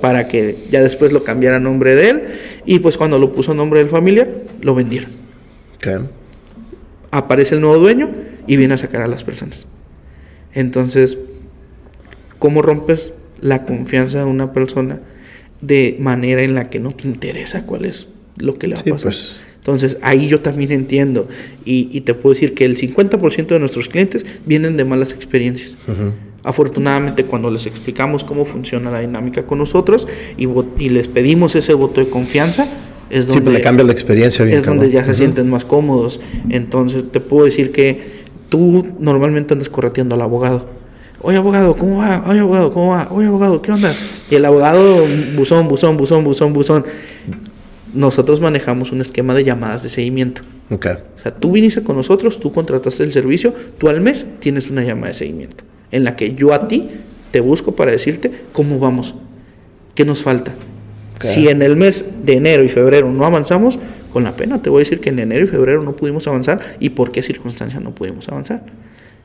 Para que ya después lo cambiara nombre de él y pues cuando lo puso nombre del familiar, lo vendieron. Okay aparece el nuevo dueño y viene a sacar a las personas. Entonces, ¿cómo rompes la confianza de una persona de manera en la que no te interesa cuál es lo que le va a pasar? Pues. Entonces, ahí yo también entiendo y, te puedo decir que el 50% de nuestros clientes vienen de malas experiencias. Afortunadamente, cuando les explicamos cómo funciona la dinámica con nosotros y, y les pedimos ese voto de confianza, es donde, le cambia la experiencia. es donde ya se sienten más cómodos. Entonces te puedo decir que tú normalmente andas correteando al abogado. Oye abogado, ¿cómo va? Oye abogado, ¿cómo va? Oye abogado, ¿qué onda? Y el abogado, buzón, buzón, buzón, buzón, buzón. Nosotros manejamos un esquema de llamadas de seguimiento. Okay. O sea, tú viniste con nosotros, tú contrataste el servicio, tú al mes tienes una llamada de seguimiento en la que yo a ti te busco para decirte cómo vamos, qué nos falta, si en el mes de enero y febrero no avanzamos, con la pena te voy a decir que en enero y febrero no pudimos avanzar y por qué circunstancias no pudimos avanzar.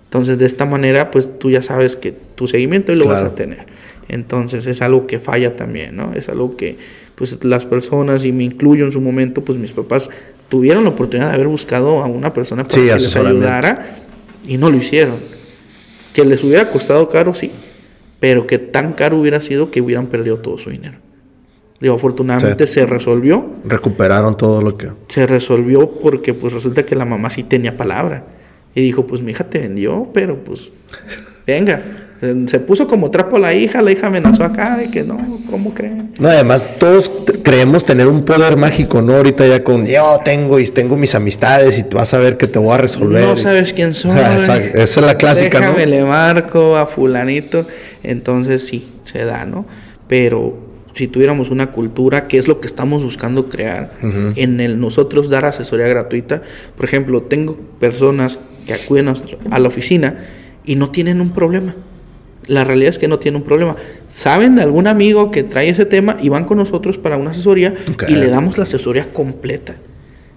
Entonces, de esta manera, pues tú ya sabes que tu seguimiento lo vas a tener. Entonces, es algo que falla también, ¿no? Es algo que, pues, las personas, y me incluyo en su momento, pues mis papás tuvieron la oportunidad de haber buscado a una persona para que les ayudara y no lo hicieron. Que les hubiera costado caro, sí, pero que tan caro hubiera sido que hubieran perdido todo su dinero. Digo, afortunadamente se resolvió. Recuperaron todo lo que... Se resolvió porque pues resulta que la mamá sí tenía palabra. Y dijo, pues mi hija te vendió, pero pues venga. Se puso como trapo a la hija, la hija amenazó acá de que no, ¿cómo creen? No, además todos creemos tener un poder mágico, ¿no? Ahorita ya con yo tengo y tengo mis amistades y tú vas a ver que te voy a resolver. No sabes quién soy. [laughs] Esa, es la clásica, Déjame le marco a fulanito. Entonces sí, se da, ¿no? Pero si tuviéramos una cultura, que es lo que estamos buscando crear, en el nosotros dar asesoría gratuita. Por ejemplo, tengo personas que acuden a la oficina y no tienen un problema. La realidad es que no tienen un problema. Saben de algún amigo que trae ese tema y van con nosotros para una asesoría y le damos la asesoría completa.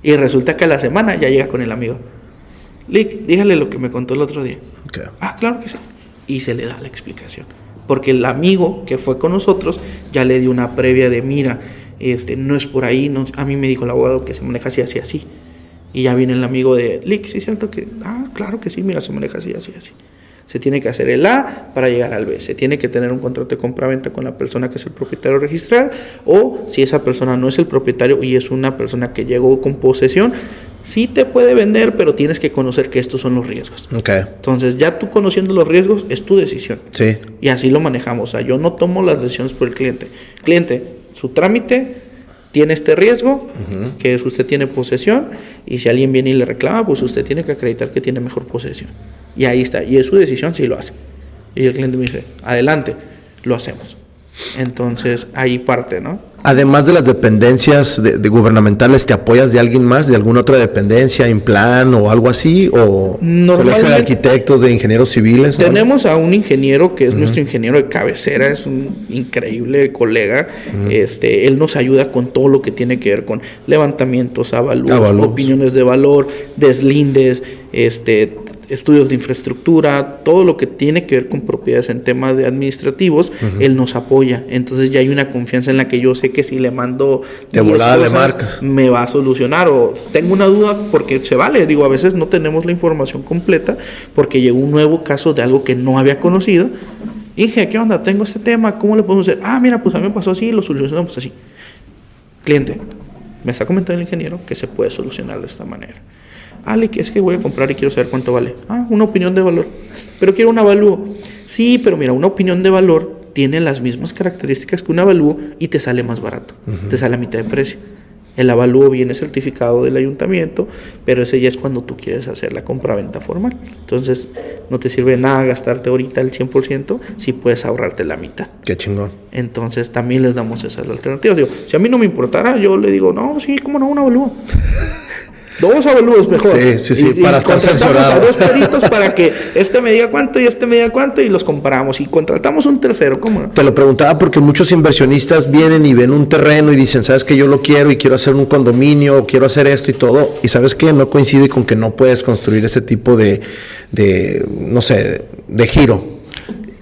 Y resulta que a la semana ya llega con el amigo. Lick, dígale lo que me contó el otro día. Ah, claro que sí. Y se le da la explicación porque el amigo que fue con nosotros ya le dio una previa de, mira, este, no es por ahí, no, a mí me dijo el abogado que se maneja así, así, así. Y ya viene el amigo de Lick, sí es cierto que, ah, claro que sí, mira, se maneja así, así, así. Se tiene que hacer el A para llegar al B. Se tiene que tener un contrato de compra-venta con la persona que es el propietario registral. O si esa persona no es el propietario y es una persona que llegó con posesión, sí te puede vender, pero tienes que conocer que estos son los riesgos. Okay. Entonces, ya tú conociendo los riesgos, es tu decisión. Sí. Y así lo manejamos. O sea, yo no tomo las decisiones por el cliente. Cliente, su trámite tiene este riesgo, que es usted tiene posesión, y si alguien viene y le reclama, pues usted tiene que acreditar que tiene mejor posesión. Y ahí está. Y es su decisión si lo hace. Y el cliente me dice, adelante, lo hacemos. Entonces, ahí parte, ¿no? Además de las dependencias de, gubernamentales, ¿te apoyas de alguien más, de alguna otra dependencia, en plan o algo así? ¿O colegio de arquitectos, de ingenieros civiles? Tenemos a un ingeniero que es nuestro ingeniero de cabecera, es un increíble colega. este, él nos ayuda con todo lo que tiene que ver con levantamientos, avalúos, opiniones de valor, deslindes, este, estudios de infraestructura, todo lo que tiene que ver con propiedades en temas de administrativos, él nos apoya. Entonces ya hay una confianza en la que yo sé que si le mando de volada marcas. me va a solucionar o tengo una duda porque se vale, digo, a veces no tenemos la información completa porque llegó un nuevo caso de algo que no había conocido. Inge, ¿qué onda? Tengo este tema, ¿cómo le podemos hacer? Ah, mira, pues a mí me pasó así, lo solucionamos así. Cliente, me está comentando el ingeniero que se puede solucionar de esta manera. Ale, es que voy a comprar y quiero saber cuánto vale. Ah, una opinión de valor. Pero quiero un avalúo. Sí, pero mira, una opinión de valor tiene las mismas características que un avalúo y te sale más barato. Te sale a mitad de precio. El avalúo viene certificado del ayuntamiento, pero ese ya es cuando tú quieres hacer la compra-venta formal. Entonces, no te sirve nada gastarte ahorita el 100% si puedes ahorrarte la mitad. Qué chingón. Entonces, también les damos esas alternativas. Digo, si a mí no me importara, yo le digo, no, sí, cómo no, un avalúo. [laughs] Dos avalúos mejor. Sí, sí, sí, para estar censurado. a dos peritos para que este me diga cuánto y este me diga cuánto y los comparamos. Y contratamos un tercero, ¿cómo Te lo preguntaba porque muchos inversionistas vienen y ven un terreno y dicen, ¿sabes que Yo lo quiero y quiero hacer un condominio, o quiero hacer esto y todo. Y ¿sabes que No coincide con que no puedes construir ese tipo de, de no sé, de giro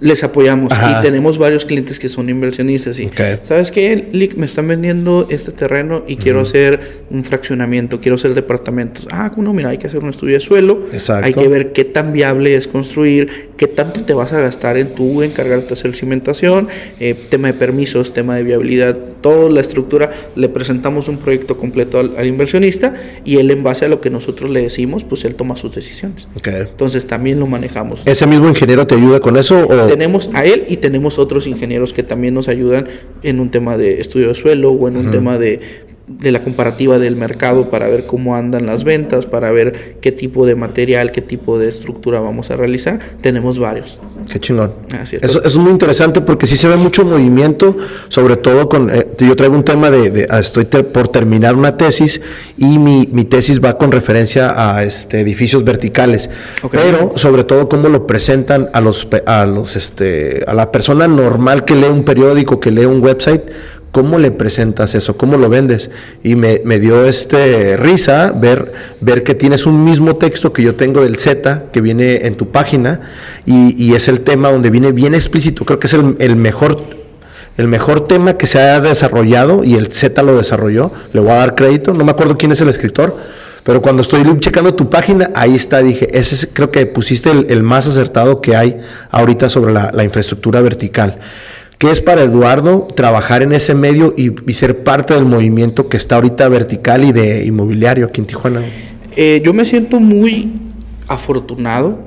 les apoyamos. Y tenemos varios clientes que son inversionistas y sabes qué Lick me están vendiendo este terreno y quiero hacer un fraccionamiento quiero hacer departamentos. Ah no mira hay que hacer un estudio de suelo. Hay que ver qué tan viable es construir qué tanto te vas a gastar en tu encargarte de hacer cimentación eh, tema de permisos tema de viabilidad toda la estructura le presentamos un proyecto completo al, inversionista y él en base a lo que nosotros le decimos pues él toma sus decisiones. Entonces también lo manejamos. Ese mismo ingeniero te ayuda con eso o tenemos a él y tenemos otros ingenieros que también nos ayudan en un tema de estudio de suelo o en un tema de de la comparativa del mercado para ver cómo andan las ventas, para ver qué tipo de material, qué tipo de estructura vamos a realizar. Tenemos varios. Qué chingón. Eso, es muy interesante porque sí se ve mucho movimiento, sobre todo con... Eh, yo traigo un tema de... Ah, estoy por terminar una tesis y mi, tesis va con referencia a este, edificios verticales. Pero sobre todo cómo lo presentan a los, a los este, a la persona normal que lee un periódico, que lee un website ¿Cómo le presentas eso? ¿Cómo lo vendes? Y me, dio este risa ver, ver que tienes un mismo texto que yo tengo del Z, que viene en tu página, y, es el tema donde viene bien explícito. Creo que es el, mejor, el mejor tema que se ha desarrollado, y el Z lo desarrolló. Le voy a dar crédito, no me acuerdo quién es el escritor, pero cuando estoy checando tu página, ahí está, dije, ese creo que pusiste el, más acertado que hay ahorita sobre la, la infraestructura vertical. ¿Qué es para Eduardo trabajar en ese medio y, ser parte del movimiento que está ahorita vertical y de inmobiliario aquí en Tijuana? Eh, yo me siento muy afortunado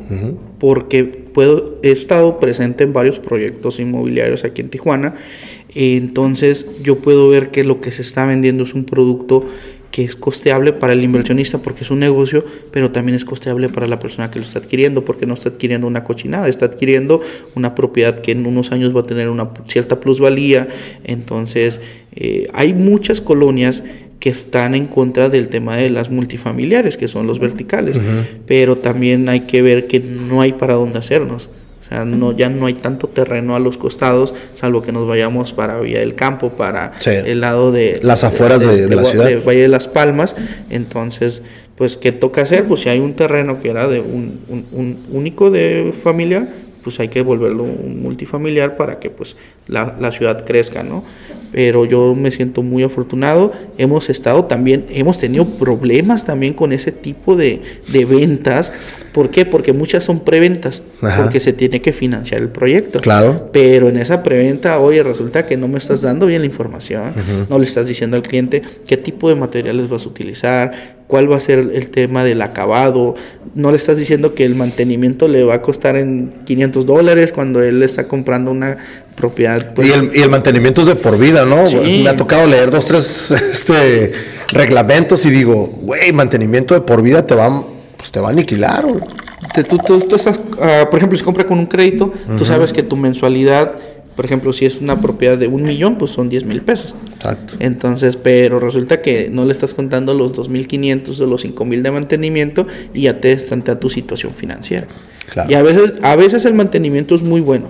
porque puedo, he estado presente en varios proyectos inmobiliarios aquí en Tijuana. entonces yo puedo ver que lo que se está vendiendo es un producto que es costeable para el inversionista porque es un negocio, pero también es costeable para la persona que lo está adquiriendo porque no está adquiriendo una cochinada, está adquiriendo una propiedad que en unos años va a tener una cierta plusvalía. Entonces, eh, hay muchas colonias que están en contra del tema de las multifamiliares, que son los verticales, pero también hay que ver que no hay para dónde hacernos no, ya no hay tanto terreno a los costados, salvo que nos vayamos para Villa del Campo, para el lado de... Las afueras de, la ciudad. De Valle de las Palmas. Entonces, pues, ¿qué toca hacer? Pues si hay un terreno que era de un, un, único de familia, pues hay que volverlo un multifamiliar para que pues la, la, ciudad crezca, ¿no? Pero yo me siento muy afortunado. Hemos estado también, hemos tenido problemas también con ese tipo de, de ventas ¿Por qué? Porque muchas son preventas, porque se tiene que financiar el proyecto. Claro. Pero en esa preventa, oye, resulta que no me estás dando bien la información, no le estás diciendo al cliente qué tipo de materiales vas a utilizar, cuál va a ser el tema del acabado, no le estás diciendo que el mantenimiento le va a costar en 500 dólares cuando él está comprando una propiedad. Pues. y, el, y, el, mantenimiento es de por vida, ¿no? Me ha tocado leer dos, tres [laughs] este, reglamentos y digo, güey, mantenimiento de por vida te va pues te va a aniquilar. tú, tú, estás, ah, por ejemplo, si compras con un crédito, tú sabes que tu mensualidad Por ejemplo, si es una propiedad de un millón, pues son 10 mil pesos. Exacto. Entonces, pero resulta que no le estás contando los 2.500 o los 5.000 de mantenimiento y ya te a tu situación financiera. Y a veces, a veces el mantenimiento es muy bueno.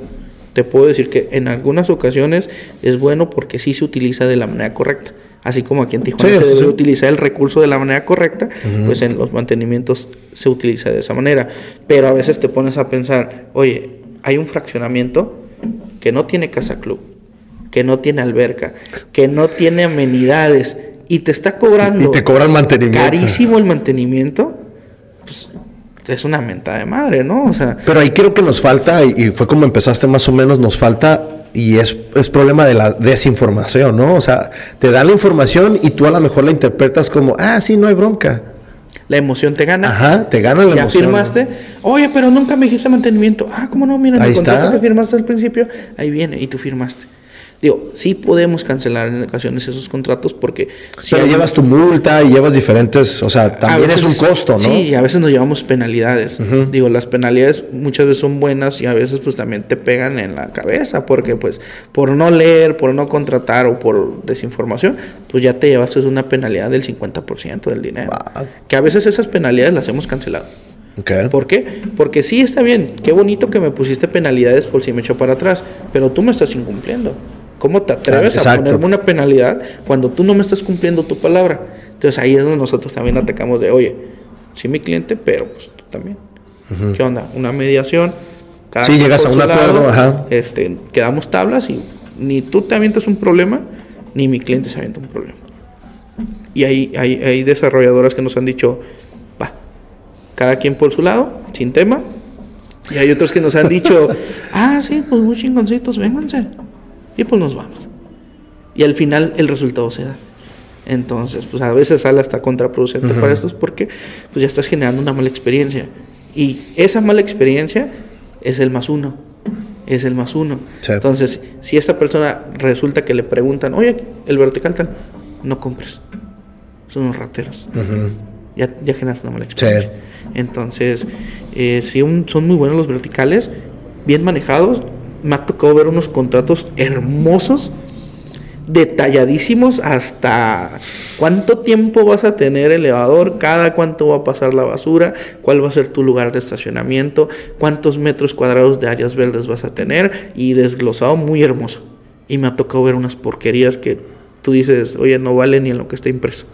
Te puedo decir que en algunas ocasiones es bueno porque sí se utiliza de la manera correcta. Así como aquí en Tijuana se debe utilizar el recurso de la manera correcta, pues en los mantenimientos se utiliza de esa manera. Pero a veces te pones a pensar, oye, hay un fraccionamiento que no tiene casa club, que no tiene alberca, que no tiene amenidades y te está cobrando y te cobran mantenimiento. carísimo el mantenimiento, es una mentada de madre, ¿no? O sea, pero ahí creo que nos falta y fue como empezaste más o menos, nos falta y es, es, problema de la desinformación, ¿no? O sea, te dan la información y tú a lo mejor la interpretas como, ah, sí, no hay bronca la emoción te gana. Ajá, te gana la ya emoción. Ya firmaste. Oye, pero nunca me dijiste mantenimiento. Ah, ¿cómo no? Mira, el contrato que firmaste al principio, ahí viene y tú firmaste. Digo, sí podemos cancelar en ocasiones esos contratos porque... Si llevas tu multa y llevas diferentes, o sea, también es un costo, ¿no? Sí, a veces nos llevamos penalidades. Digo, las penalidades muchas veces son buenas y a veces pues también te pegan en la cabeza porque pues por no leer, por no contratar o por desinformación, pues ya te llevas una penalidad del 50% del dinero. Que a veces esas penalidades las hemos cancelado. ¿Por qué? Porque sí está bien, qué bonito que me pusiste penalidades por si me echo para atrás, pero tú me estás incumpliendo. ¿Cómo te atreves a ponerme una penalidad cuando tú no me estás cumpliendo tu palabra? Entonces ahí es donde nosotros también atacamos de, oye, sí mi cliente, pero pues tú también. ¿Qué onda? Una mediación. Cada sí, llegas a un acuerdo, ajá. Este, quedamos tablas y ni tú te avientas un problema, ni mi cliente se avienta un problema. Y hay, hay, hay desarrolladoras que nos han dicho, va, cada quien por su lado, sin tema. Y hay otros que nos han dicho, [laughs] ah, sí, pues muy chingoncitos, vénganse y pues nos vamos. Y al final el resultado se da. Entonces, pues a veces sale hasta contraproducente para estos porque pues ya estás generando una mala experiencia. Y esa mala experiencia es el más uno. Es el más uno. Entonces, si esta persona resulta que le preguntan, oye, el vertical tal, no compres. Son unos rateros. ya, ya generas una mala experiencia. Entonces, eh, si son muy buenos los verticales, bien manejados, me ha tocado ver unos contratos hermosos, detalladísimos hasta cuánto tiempo vas a tener elevador, cada cuánto va a pasar la basura, cuál va a ser tu lugar de estacionamiento, cuántos metros cuadrados de áreas verdes vas a tener y desglosado muy hermoso. Y me ha tocado ver unas porquerías que tú dices, oye, no vale ni en lo que está impreso.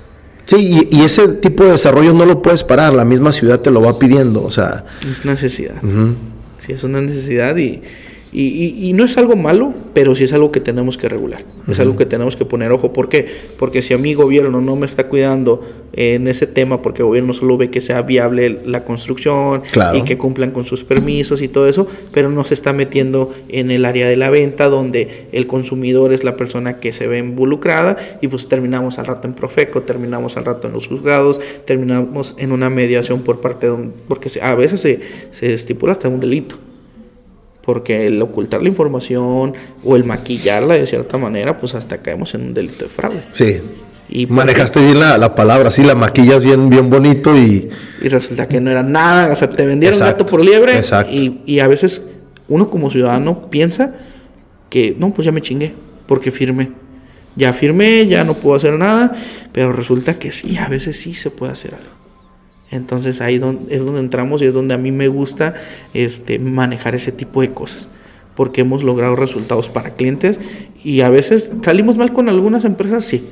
Sí, y, ese tipo de desarrollo no lo puedes parar, la misma ciudad te lo va pidiendo, o sea... Es necesidad. Sí, es una necesidad y, y, no es algo malo, pero sí es algo que tenemos que regular. Es algo que tenemos que poner ojo. ¿Por qué? Porque si a mi gobierno no me está cuidando en ese tema, porque el gobierno solo ve que sea viable la construcción y que cumplan con sus permisos y todo eso, pero no se está metiendo en el área de la venta, donde el consumidor es la persona que se ve involucrada y pues terminamos al rato en Profeco, terminamos al rato en los juzgados, terminamos en una mediación por parte de porque a veces se, se estipula hasta un delito porque el ocultar la información o el maquillarla de cierta manera, pues hasta caemos en un delito de fraude. Sí. Y Manejaste bien la, palabra, sí, la maquillas bien, bien bonito y... Y resulta que no era nada, o sea, te vendieron gato por liebre. Exacto. Y, y a veces uno como ciudadano piensa que, no, pues ya me chingué, porque firmé. Ya firmé, ya no puedo hacer nada, pero resulta que sí, a veces sí se puede hacer algo. Entonces ahí es donde entramos y es donde a mí me gusta este, manejar ese tipo de cosas, porque hemos logrado resultados para clientes y a veces salimos mal con algunas empresas, sí.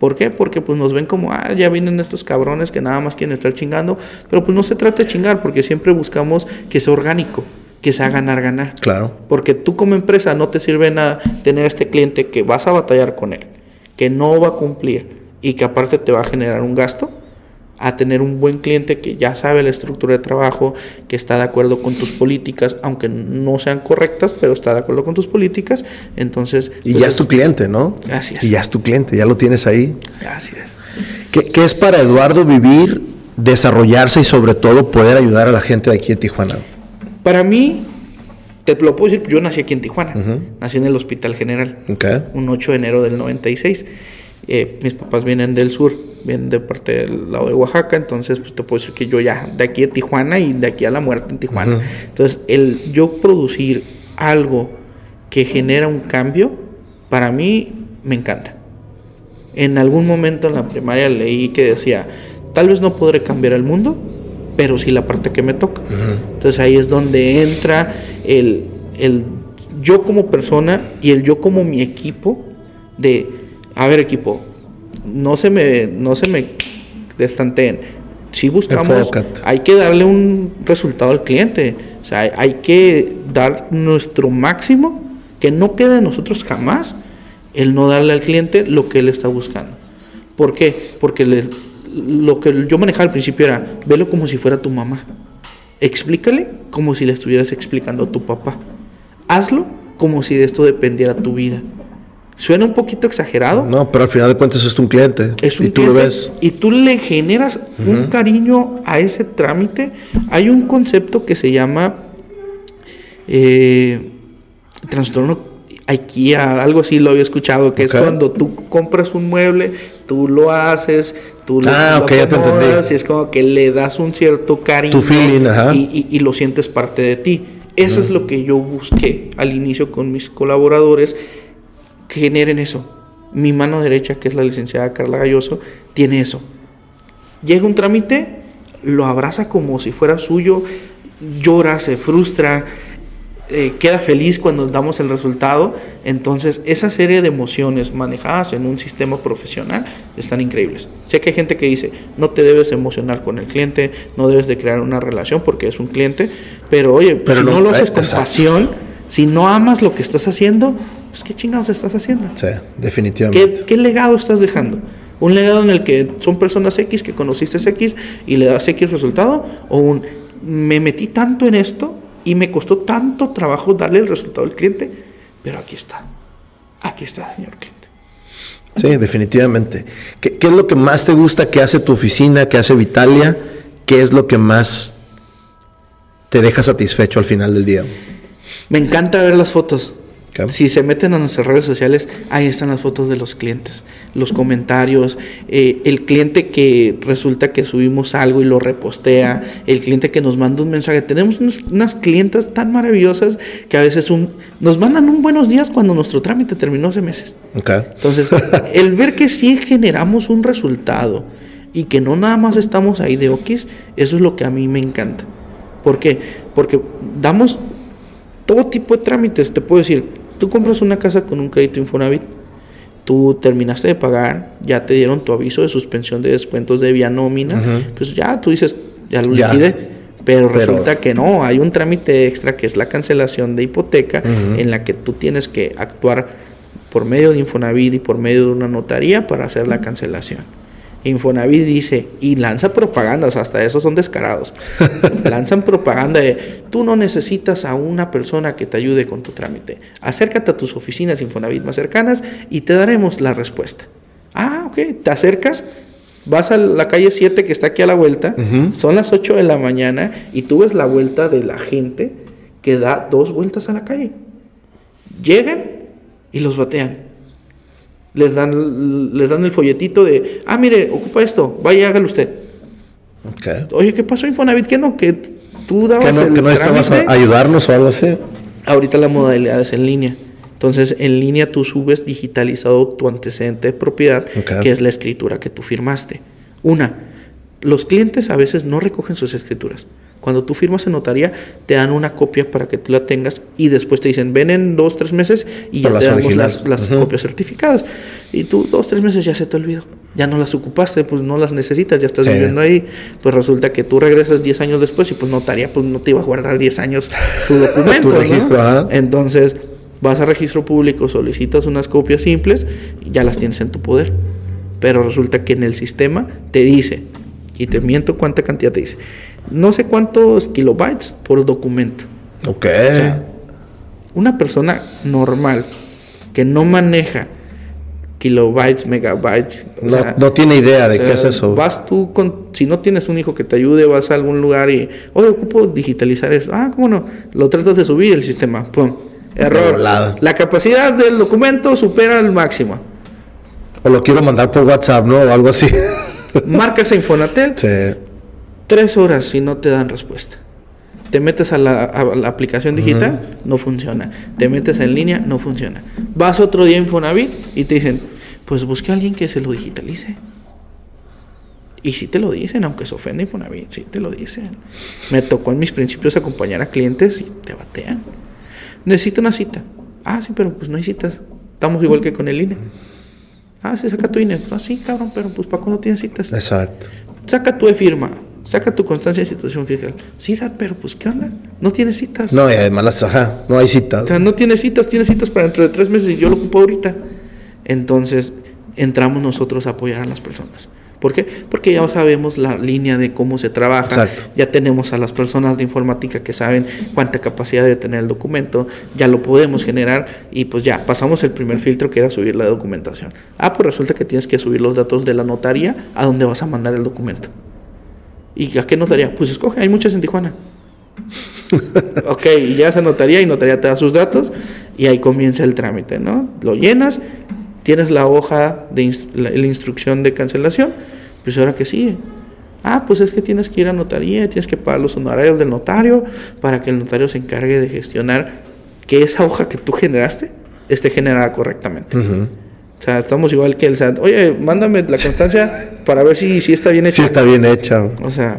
¿Por qué? Porque pues nos ven como, ah, ya vienen estos cabrones que nada más quieren estar chingando, pero pues no se trata de chingar, porque siempre buscamos que sea orgánico, que sea ganar, ganar. Claro. Porque tú como empresa no te sirve nada tener a este cliente que vas a batallar con él, que no va a cumplir y que aparte te va a generar un gasto a tener un buen cliente que ya sabe la estructura de trabajo, que está de acuerdo con tus políticas, aunque no sean correctas, pero está de acuerdo con tus políticas, entonces... Y ya pues, es tu cliente, ¿no? Así Y ya es tu cliente, ya lo tienes ahí. Así es. ¿Qué, es para Eduardo vivir, desarrollarse y sobre todo poder ayudar a la gente de aquí en Tijuana? Para mí, te lo puedo decir, yo nací aquí en Tijuana, nací en el Hospital General, un 8 de enero del 96. Eh, mis papás vienen del sur, vienen de parte del lado de Oaxaca, entonces pues te puedo decir que yo ya de aquí a Tijuana y de aquí a la muerte en Tijuana. Entonces, el yo producir algo que genera un cambio, para mí me encanta. En algún momento en la primaria leí que decía, tal vez no podré cambiar el mundo, pero sí la parte que me toca. Entonces ahí es donde entra el, el yo como persona y el yo como mi equipo de, a ver equipo, no se me, no se me destanteen. Si buscamos, hay que darle un resultado al cliente. O sea, hay, que dar nuestro máximo, que no quede de nosotros jamás el no darle al cliente lo que él está buscando. ¿Por qué? Porque lo que yo manejaba al principio era, velo como si fuera tu mamá. Explícale como si le estuvieras explicando a tu papá. Hazlo como si de esto dependiera tu vida. Suena un poquito exagerado. No, pero al final de cuentas es un cliente. Es un y tú lo ves. Y tú le generas un cariño a ese trámite. Hay un concepto que se llama eh, trastorno IKEA, algo así lo había escuchado, que es cuando tú compras un mueble, tú lo haces, tú ah, lo, ya te entendí. y es como que le das un cierto cariño Y, lo sientes parte de ti. Eso es lo que yo busqué al inicio con mis colaboradores, que generen eso. Mi mano derecha, que es la licenciada Carla Galloso, tiene eso. Llega un trámite, lo abraza como si fuera suyo, llora, se frustra, eh, queda feliz cuando damos el resultado. Entonces, esa serie de emociones manejadas en un sistema profesional están increíbles. Sé que hay gente que dice, no te debes emocionar con el cliente, no debes de crear una relación porque es un cliente, pero oye, pero si no, lo haces con pasión, si no amas lo que estás haciendo, pues qué chingados estás haciendo. Sí, definitivamente. ¿Qué, legado estás dejando? Un legado en el que son personas X que conociste X y le das X resultado, o un me metí tanto en esto y me costó tanto trabajo darle el resultado al cliente, pero aquí está. Aquí está, señor cliente. Sí, definitivamente. ¿Qué, es lo que más te gusta que hace tu oficina, que hace Vitalia? ¿Qué es lo que más te deja satisfecho al final del día? Me encanta ver las fotos. Si se meten a nuestras redes sociales, ahí están las fotos de los clientes, los comentarios, eh, el cliente que resulta que subimos algo y lo repostea, el cliente que nos manda un mensaje. Tenemos unas clientas tan maravillosas que a veces un, nos mandan un buenos días cuando nuestro trámite terminó hace meses. Entonces, [laughs] el ver que sí generamos un resultado y que no nada más estamos ahí de okis, eso es lo que a mí me encanta. ¿Por qué? Porque damos todo tipo de trámites. Te puedo decir, Tú compras una casa con un crédito Infonavit, tú terminaste de pagar, ya te dieron tu aviso de suspensión de descuentos de vía nómina, pues ya tú dices, ya lo liquide. Pero, resulta que no, hay un trámite extra que es la cancelación de hipoteca en la que tú tienes que actuar por medio de Infonavit y por medio de una notaría para hacer la cancelación. Infonavit dice, y lanza propagandas, hasta esos son descarados. [laughs] Lanzan propaganda de, tú no necesitas a una persona que te ayude con tu trámite. Acércate a tus oficinas Infonavit más cercanas y te daremos la respuesta. Ah, ok, te acercas, vas a la calle 7 que está aquí a la vuelta, son las 8 de la mañana y tú ves la vuelta de la gente que da dos vueltas a la calle. Llegan y los batean les dan, les dan el folletito de, ah, mire, ocupa esto, vaya, hágalo usted. Oye, ¿qué pasó, Infonavit? ¿Qué no? Que tú dabas ¿Que no, estabas a ayudarnos o algo así? Ahorita la modalidad es en línea. Entonces, en línea tú subes digitalizado tu antecedente de propiedad, que es la escritura que tú firmaste. Una, los clientes a veces no recogen sus escrituras. Cuando tú firmas en notaría, te dan una copia para que tú la tengas y después te dicen, ven en dos, tres meses y ya te damos las, las copias certificadas. Y tú dos, tres meses ya se te olvidó. Ya no las ocupaste, pues no las necesitas, ya estás viviendo ahí. Pues resulta que tú regresas 10 años después y pues notaría, pues no te iba a guardar 10 años tu [laughs] documento. tu registro, Entonces vas a registro público, solicitas unas copias simples y ya las tienes en tu poder. Pero resulta que en el sistema te dice, y te miento cuánta cantidad te dice, no sé cuántos kilobytes por documento. Ok. una persona normal que no maneja kilobytes, megabytes. No, tiene idea de qué es eso. Vas tú con, si no tienes un hijo que te ayude, vas a algún lugar y, oye, ocupo digitalizar eso. Ah, ¿cómo no? Lo tratas de subir el sistema. Pum. Error. La capacidad del documento supera el máximo. O lo quiero mandar por WhatsApp, ¿no? O algo así. [laughs] Marcas a Infonatel. Sí tres horas si no te dan respuesta. Te metes a la, aplicación digital, no funciona. Te metes en línea, no funciona. Vas otro día en Infonavit y te dicen, pues busque a alguien que se lo digitalice. Y sí te lo dicen, aunque se ofende Infonavit, sí te lo dicen. Me tocó en mis principios acompañar a clientes y te batean. Necesito una cita. Ah, sí, pero pues no hay citas. Estamos igual que con el INE. Ah, sí, saca tu INE. Ah, sí, cabrón, pero pues ¿para cuándo tienes citas? Exacto. Saca tu e-firma. Saca tu constancia de situación fiscal. Sí, pero pues ¿qué onda? No tienes citas. No, y además las, ajá, no hay citas. O sea, no tienes citas, tienes citas para dentro de tres meses y yo lo ocupo ahorita. Entonces, entramos nosotros a apoyar a las personas. ¿Por qué? Porque ya sabemos la línea de cómo se trabaja, ya tenemos a las personas de informática que saben cuánta capacidad debe tener el documento, ya lo podemos generar y pues ya pasamos el primer filtro que era subir la documentación. Ah, pues resulta que tienes que subir los datos de la notaría a donde vas a mandar el documento. ¿Y a qué notaría? Pues escoge, hay muchas en Tijuana. [laughs] ok, y ya se notaría y notaría te da sus datos y ahí comienza el trámite, ¿no? Lo llenas, tienes la hoja de la, instrucción de cancelación, pues ahora que sigue. Ah, pues es que tienes que ir a notaría, tienes que pagar los honorarios del notario para que el notario se encargue de gestionar que esa hoja que tú generaste esté generada correctamente. O sea, estamos igual que el SAT. Oye, mándame la constancia para ver si, si está bien hecha. Si está bien hecha. O sea,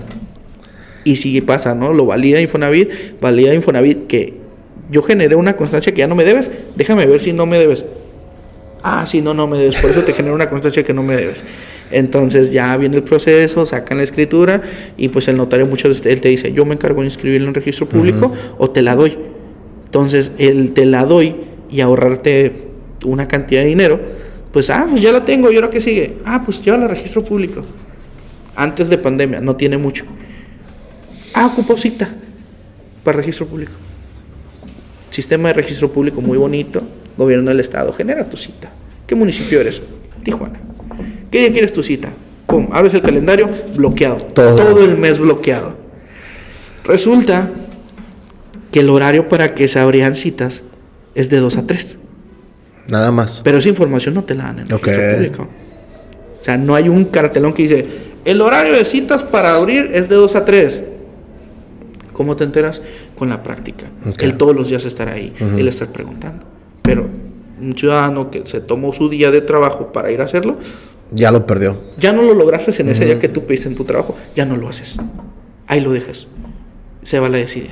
y si pasa, ¿no? Lo valida Infonavit, valida Infonavit que yo generé una constancia que ya no me debes, déjame ver si no me debes. Ah, sí, no, no me debes. Por eso te genera una constancia que no me debes. Entonces ya viene el proceso, sacan la escritura y pues el notario muchas veces él te dice, yo me encargo de inscribirlo en registro público o te la doy. Entonces él te la doy y ahorrarte una cantidad de dinero, pues ah, pues ya la tengo, ¿y ahora qué sigue? Ah, pues llévala al registro público. Antes de pandemia, no tiene mucho. Ah, ocupo cita para registro público. Sistema de registro público muy bonito, gobierno del estado, genera tu cita. ¿Qué municipio eres? Tijuana. ¿Qué día quieres tu cita? Pum, abres el calendario, bloqueado. Todo. el mes bloqueado. Resulta que el horario para que se abrían citas es de 2 a 3. Nada más. Pero esa información no te la dan en el público. O sea, no hay un cartelón que dice, el horario de citas para abrir es de 2 a 3. ¿Cómo te enteras? Con la práctica. El todos los días estar ahí, el estar preguntando. Pero un ciudadano que se tomó su día de trabajo para ir a hacerlo, ya lo perdió. Ya no lo lograste en ese día que tú pediste en tu trabajo, ya no lo haces. Ahí lo dejas. Se va la decide.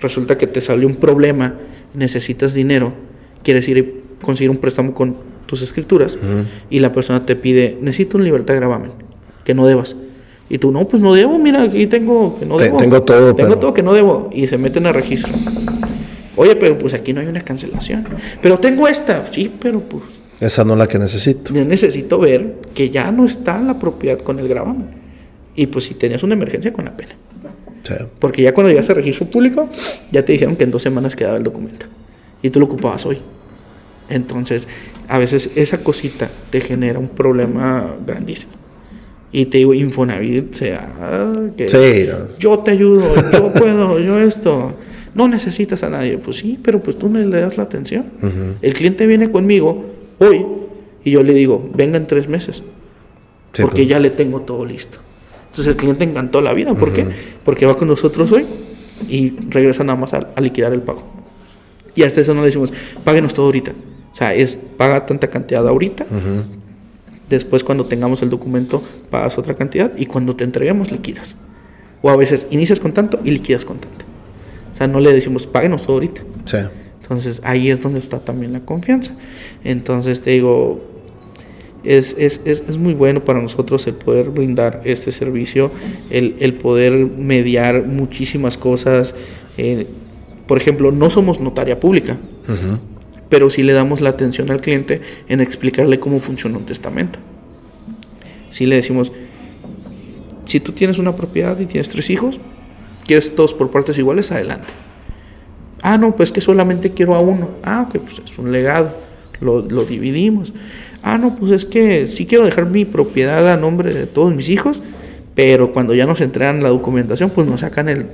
Resulta que te salió un problema, necesitas dinero, quieres ir a conseguir un préstamo con tus escrituras y la persona te pide, necesito un libertad de gravamen, que no debas. Y tú, no, pues no debo, mira, aquí tengo que no debo. Tengo todo. Tengo todo que no debo. Y se meten a registro. Oye, pero pues aquí no hay una cancelación. Pero tengo esta. Sí, pero pues. Esa no es la que necesito. Yo necesito ver que ya no está la propiedad con el gravamen. Y pues si tenías una emergencia con la pena. Sí. Porque ya cuando llegaste al registro público, ya te dijeron que en dos semanas quedaba el documento. Y tú lo ocupabas hoy. Entonces, a veces esa cosita te genera un problema grandísimo. Y te digo, Infonavit, sea, que sí, yo te ayudo, yo puedo, yo esto no necesitas a nadie. Pues sí, pero pues tú no le das la atención. El cliente viene conmigo hoy y yo le digo, venga en tres meses. porque pues. ya le tengo todo listo. Entonces el cliente encantó la vida. ¿Por qué? Porque va con nosotros hoy y regresa nada más a, liquidar el pago. Y hasta eso no le decimos, páguenos todo ahorita. O sea, es paga tanta cantidad ahorita. Después, cuando tengamos el documento, pagas otra cantidad. Y cuando te entreguemos, liquidas. O a veces inicias con tanto y liquidas con tanto. O sea, no le decimos, páguenos todo ahorita. Sí. Entonces, ahí es donde está también la confianza. Entonces, te digo, es, es, es, es, muy bueno para nosotros el poder brindar este servicio, el, el poder mediar muchísimas cosas. Eh, por ejemplo, no somos notaria pública, pero sí le damos la atención al cliente en explicarle cómo funciona un testamento. Sí le decimos, si tú tienes una propiedad y tienes tres hijos, ¿Quieres todos por partes iguales? Adelante. Ah, no, pues que solamente quiero a uno. Ah, ok, pues es un legado. Lo, dividimos. Ah, no, pues es que sí quiero dejar mi propiedad a nombre de todos mis hijos, pero cuando ya nos entregan la documentación, pues nos sacan el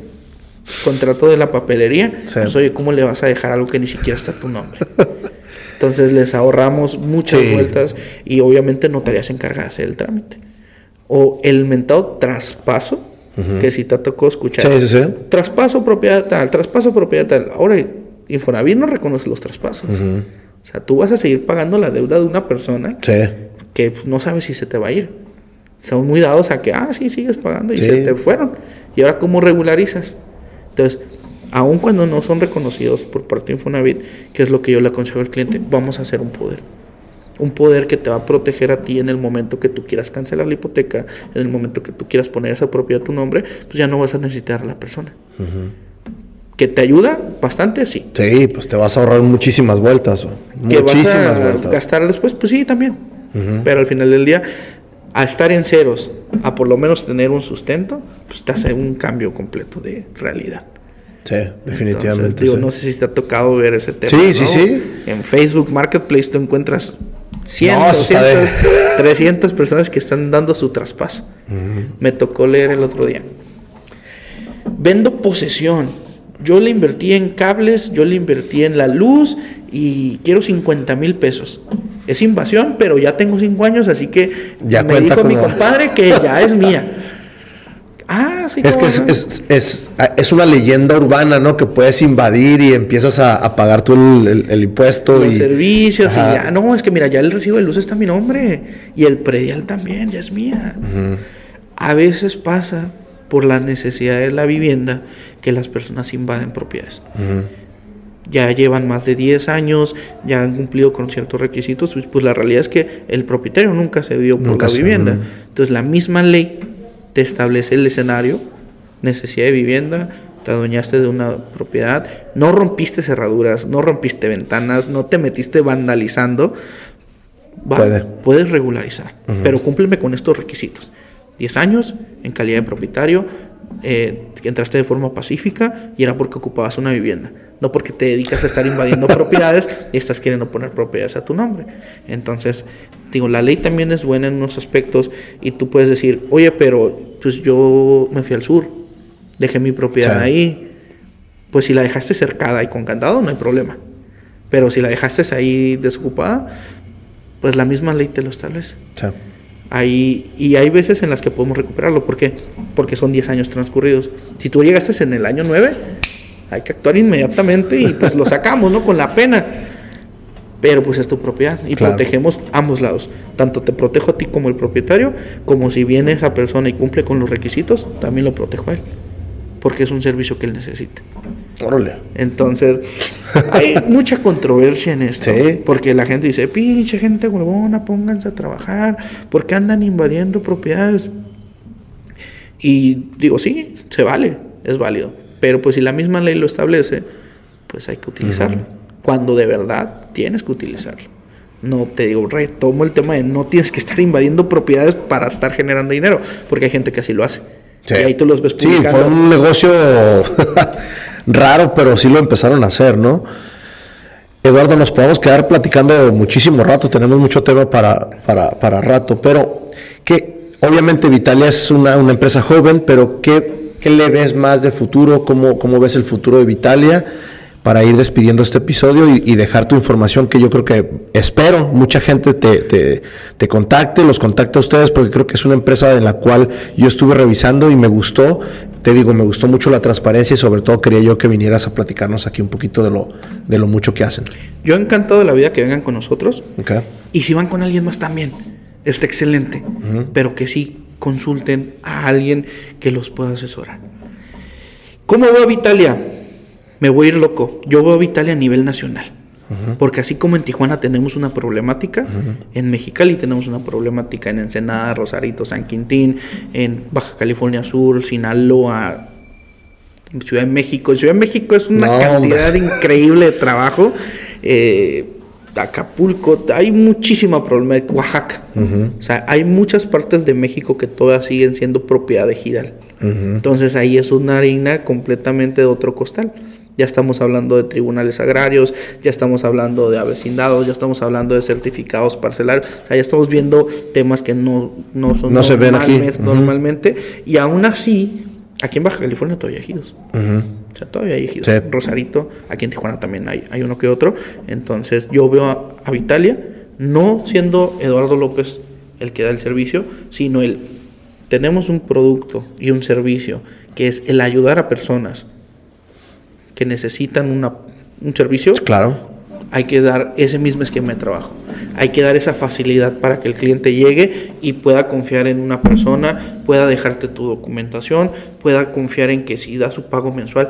contrato de la papelería. Pues oye, ¿cómo le vas a dejar algo que ni siquiera está tu nombre? Entonces les ahorramos muchas vueltas y obviamente notarías encargadas del trámite. O el mentado traspaso que si te tocó escuchar. Sí, sí, sí. Traspaso propiedad tal, traspaso propiedad tal. Ahora, Infonavit no reconoce los traspasos. O sea, tú vas a seguir pagando la deuda de una persona que no sabe si se te va a ir. Son muy dados a que, ah, sí, sigues pagando y se te fueron. ¿Y ahora cómo regularizas? Entonces, aun cuando no son reconocidos por parte de Infonavit, que es lo que yo le aconsejo al cliente, vamos a hacer un poder. Un poder que te va a proteger a ti en el momento que tú quieras cancelar la hipoteca, en el momento que tú quieras poner esa propiedad a tu nombre, pues ya no vas a necesitar a la persona. ¿Que te ayuda bastante? Sí. Sí, pues te vas a ahorrar muchísimas vueltas. Muchísimas vueltas. Gastar después, pues sí, también. Pero al final del día, a estar en ceros, a por lo menos tener un sustento, pues te hace un cambio completo de realidad. Sí, definitivamente. No sé si te ha tocado ver ese tema. Sí, sí, sí. En Facebook Marketplace tú encuentras 100, 300 personas que están dando su traspaso. Me tocó leer el otro día. Vendo posesión yo le invertí en cables, yo le invertí en la luz y quiero 50 mil pesos. Es invasión, pero ya tengo 5 años, así que ya me dijo mi compadre que ya es mía. [laughs] Ah, sí. Es que es, una leyenda urbana, ¿no? Que puedes invadir y empiezas a, pagar tú el, impuesto. Los y, servicios y ya. No, es que mira, ya el recibo de luz está mi nombre. Y el predial también, ya es mía. A veces pasa por la necesidad de la vivienda que las personas invaden propiedades. Ya llevan más de 10 años, ya han cumplido con ciertos requisitos, pues, pues la realidad es que el propietario nunca se dio por la vivienda. Entonces la misma ley te establece el escenario, necesidad de vivienda, te adueñaste de una propiedad, no rompiste cerraduras, no rompiste ventanas, no te metiste vandalizando, puedes regularizar, pero cúmpleme con estos requisitos. 10 años en calidad de propietario, eh, entraste de forma pacífica y era porque ocupabas una vivienda, no porque te dedicas a estar invadiendo [laughs] propiedades y estás queriendo poner propiedades a tu nombre. Entonces, digo, la ley también es buena en unos aspectos y tú puedes decir, oye, pero pues yo me fui al sur, dejé mi propiedad ahí. Pues si la dejaste cercada y con candado, no hay problema. Pero si la dejaste ahí desocupada, pues la misma ley te lo establece y hay veces en las que podemos recuperarlo. ¿Por qué? Porque son 10 años transcurridos. Si tú llegaste en el año 9, hay que actuar inmediatamente y pues lo sacamos, ¿no? Con la pena. Pero pues es tu propiedad y protegemos ambos lados. Tanto te protejo a ti como el propietario, como si viene esa persona y cumple con los requisitos, también lo protejo a él. Porque es un servicio que él necesita. Órale. Entonces, hay [laughs] mucha controversia en esto. Porque la gente dice, pinche gente huevona, pónganse a trabajar. porque andan invadiendo propiedades? Y digo, sí, se vale, es válido. Pero pues si la misma ley lo establece, pues hay que utilizarlo. Cuando de verdad tienes que utilizarlo. No te digo, retomo el tema de no tienes que estar invadiendo propiedades para estar generando dinero, porque hay gente que así lo hace. Y ahí tú los ves publicando. Sí, fue un negocio [laughs] [laughs] raro, pero sí lo empezaron a hacer, ¿no? Eduardo, nos podemos quedar platicando muchísimo rato, tenemos mucho tema para, para, para rato, pero que obviamente Vitalia es una, una empresa joven, pero ¿qué, ¿qué, le ves más de futuro? ¿Cómo, ¿Cómo ves el futuro de Vitalia? para ir despidiendo este episodio y, dejar tu información que yo creo que espero mucha gente te, te, contacte, los contacte a ustedes porque creo que es una empresa en la cual yo estuve revisando y me gustó, te digo, me gustó mucho la transparencia y sobre todo quería yo que vinieras a platicarnos aquí un poquito de lo, de lo mucho que hacen. Yo he encantado de la vida que vengan con nosotros y si van con alguien más también, está excelente, pero que sí consulten a alguien que los pueda asesorar. ¿Cómo va Vitalia? me voy a ir loco. Yo veo a Vitalia a nivel nacional. Porque así como en Tijuana tenemos una problemática, en Mexicali tenemos una problemática, en Ensenada, Rosarito, San Quintín, en Baja California Sur, Sinaloa, Ciudad de México. En Ciudad de México es una cantidad [laughs] increíble de trabajo. Eh, Acapulco, hay muchísima problema. Oaxaca. O sea, hay muchas partes de México que todas siguen siendo propiedad de Gidal. Entonces ahí es una harina completamente de otro costal. Ya estamos hablando de tribunales agrarios, ya estamos hablando de avecindados, ya estamos hablando de certificados parcelarios, o sea, ya estamos viendo temas que no, no son no se ven aquí. normalmente. Y aún así, aquí en Baja California todavía hay ejidos. O sea, todavía hay ejidos. Rosarito, aquí en Tijuana también hay, hay uno que otro. Entonces, yo veo a, a Vitalia no siendo Eduardo López el que da el servicio, sino el tenemos un producto y un servicio que es el ayudar a personas que necesitan una, un servicio, claro. hay que dar ese mismo esquema de trabajo. Hay que dar esa facilidad para que el cliente llegue y pueda confiar en una persona, pueda dejarte tu documentación, pueda confiar en que si da su pago mensual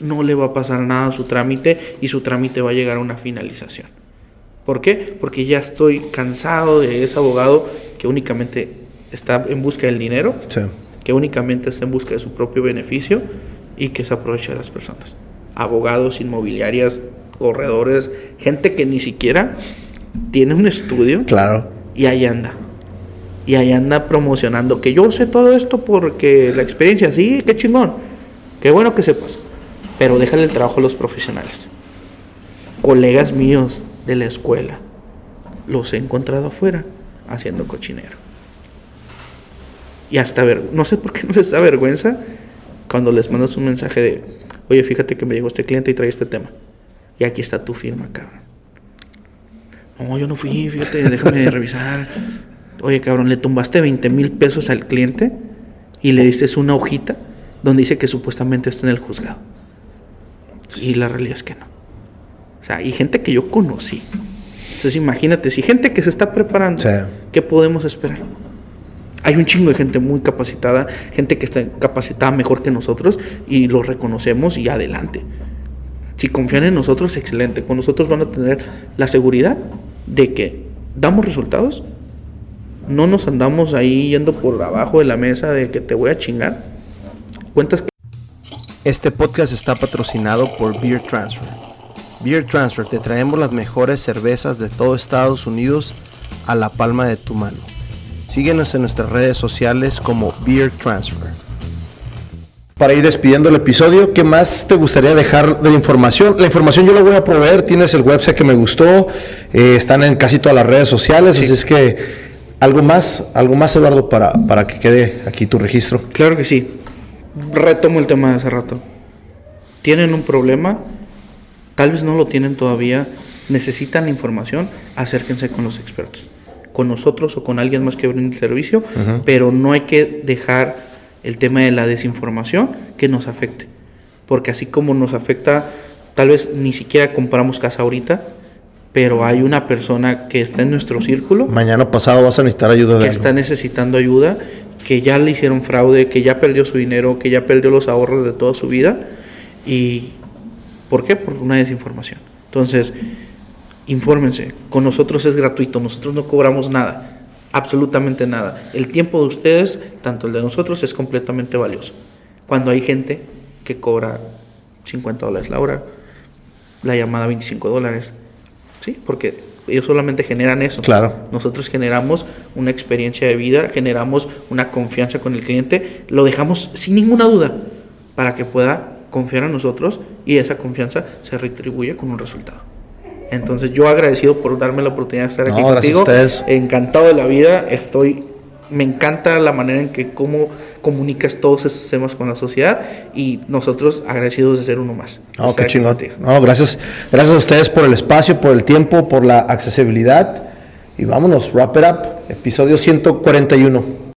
no le va a pasar nada a su trámite y su trámite va a llegar a una finalización. ¿Por qué? Porque ya estoy cansado de ese abogado que únicamente está en busca del dinero, que únicamente está en busca de su propio beneficio y que se aprovecha de las personas. Abogados, inmobiliarias, corredores, gente que ni siquiera tiene un estudio. Claro. Y ahí anda. Y ahí anda promocionando que yo sé todo esto porque la experiencia, sí, qué chingón. Qué bueno que sepas. Pero déjale el trabajo a los profesionales. Colegas míos de la escuela, los he encontrado afuera haciendo cochinero. Y hasta ver, no sé por qué no les da vergüenza cuando les mandas un mensaje de, oye, fíjate que me llegó este cliente y trae este tema. Y aquí está tu firma, cabrón. No, yo no fui, fíjate, déjame [laughs] revisar. Oye, cabrón, le tumbaste 20 mil pesos al cliente y le diste una hojita donde dice que supuestamente está en el juzgado. Y la realidad es que no. O sea, hay gente que yo conocí. Entonces imagínate, si gente que se está preparando, ¿qué podemos esperar? Hay un chingo de gente muy capacitada, gente que está capacitada mejor que nosotros y lo reconocemos y adelante. Si confían en nosotros, excelente. Con nosotros van a tener la seguridad de que damos resultados. No nos andamos ahí yendo por abajo de la mesa de que te voy a chingar. Cuentas. Este podcast está patrocinado por Beer Transfer. Beer Transfer, te traemos las mejores cervezas de todo Estados Unidos a la palma de tu mano. Síguenos en nuestras redes sociales como Beer Transfer para ir despidiendo el episodio, ¿qué más te gustaría dejar de información? La información yo la voy a proveer, tienes el website que me gustó, eh, están en casi todas las redes sociales, así es que algo más, algo más Eduardo para, para que quede aquí tu registro. Claro que sí. Retomo el tema de hace rato. Tienen un problema, tal vez no lo tienen todavía, necesitan la información, acérquense con los expertos, con nosotros o con alguien más que brinde el servicio, pero no hay que dejar el tema de la desinformación que nos afecte. Porque así como nos afecta, tal vez ni siquiera compramos casa ahorita, pero hay una persona que está en nuestro círculo. Mañana pasado vas a necesitar ayuda de Que está necesitando ayuda, que ya le hicieron fraude, que ya perdió su dinero, que ya perdió los ahorros de toda su vida. ¿Y por qué? Por una desinformación. Entonces, infórmense. Con nosotros es gratuito, nosotros no cobramos nada absolutamente nada. El tiempo de ustedes, tanto el de nosotros, es completamente valioso. Cuando hay gente que cobra 50 dólares la hora, la llamada 25 dólares, ¿sí? Porque ellos solamente generan eso. Claro. Nosotros generamos una experiencia de vida, generamos una confianza con el cliente, lo dejamos sin ninguna duda para que pueda confiar en nosotros y esa confianza se retribuye con un resultado. Entonces yo agradecido por darme la oportunidad de estar aquí contigo. Encantado de la vida. Estoy, me encanta la manera en que cómo comunicas todos esos temas con la sociedad y nosotros agradecidos de ser uno más. No, qué chingón. No, gracias, gracias a ustedes por el espacio, por el tiempo, por la accesibilidad. Y vámonos, wrap it up, episodio 141.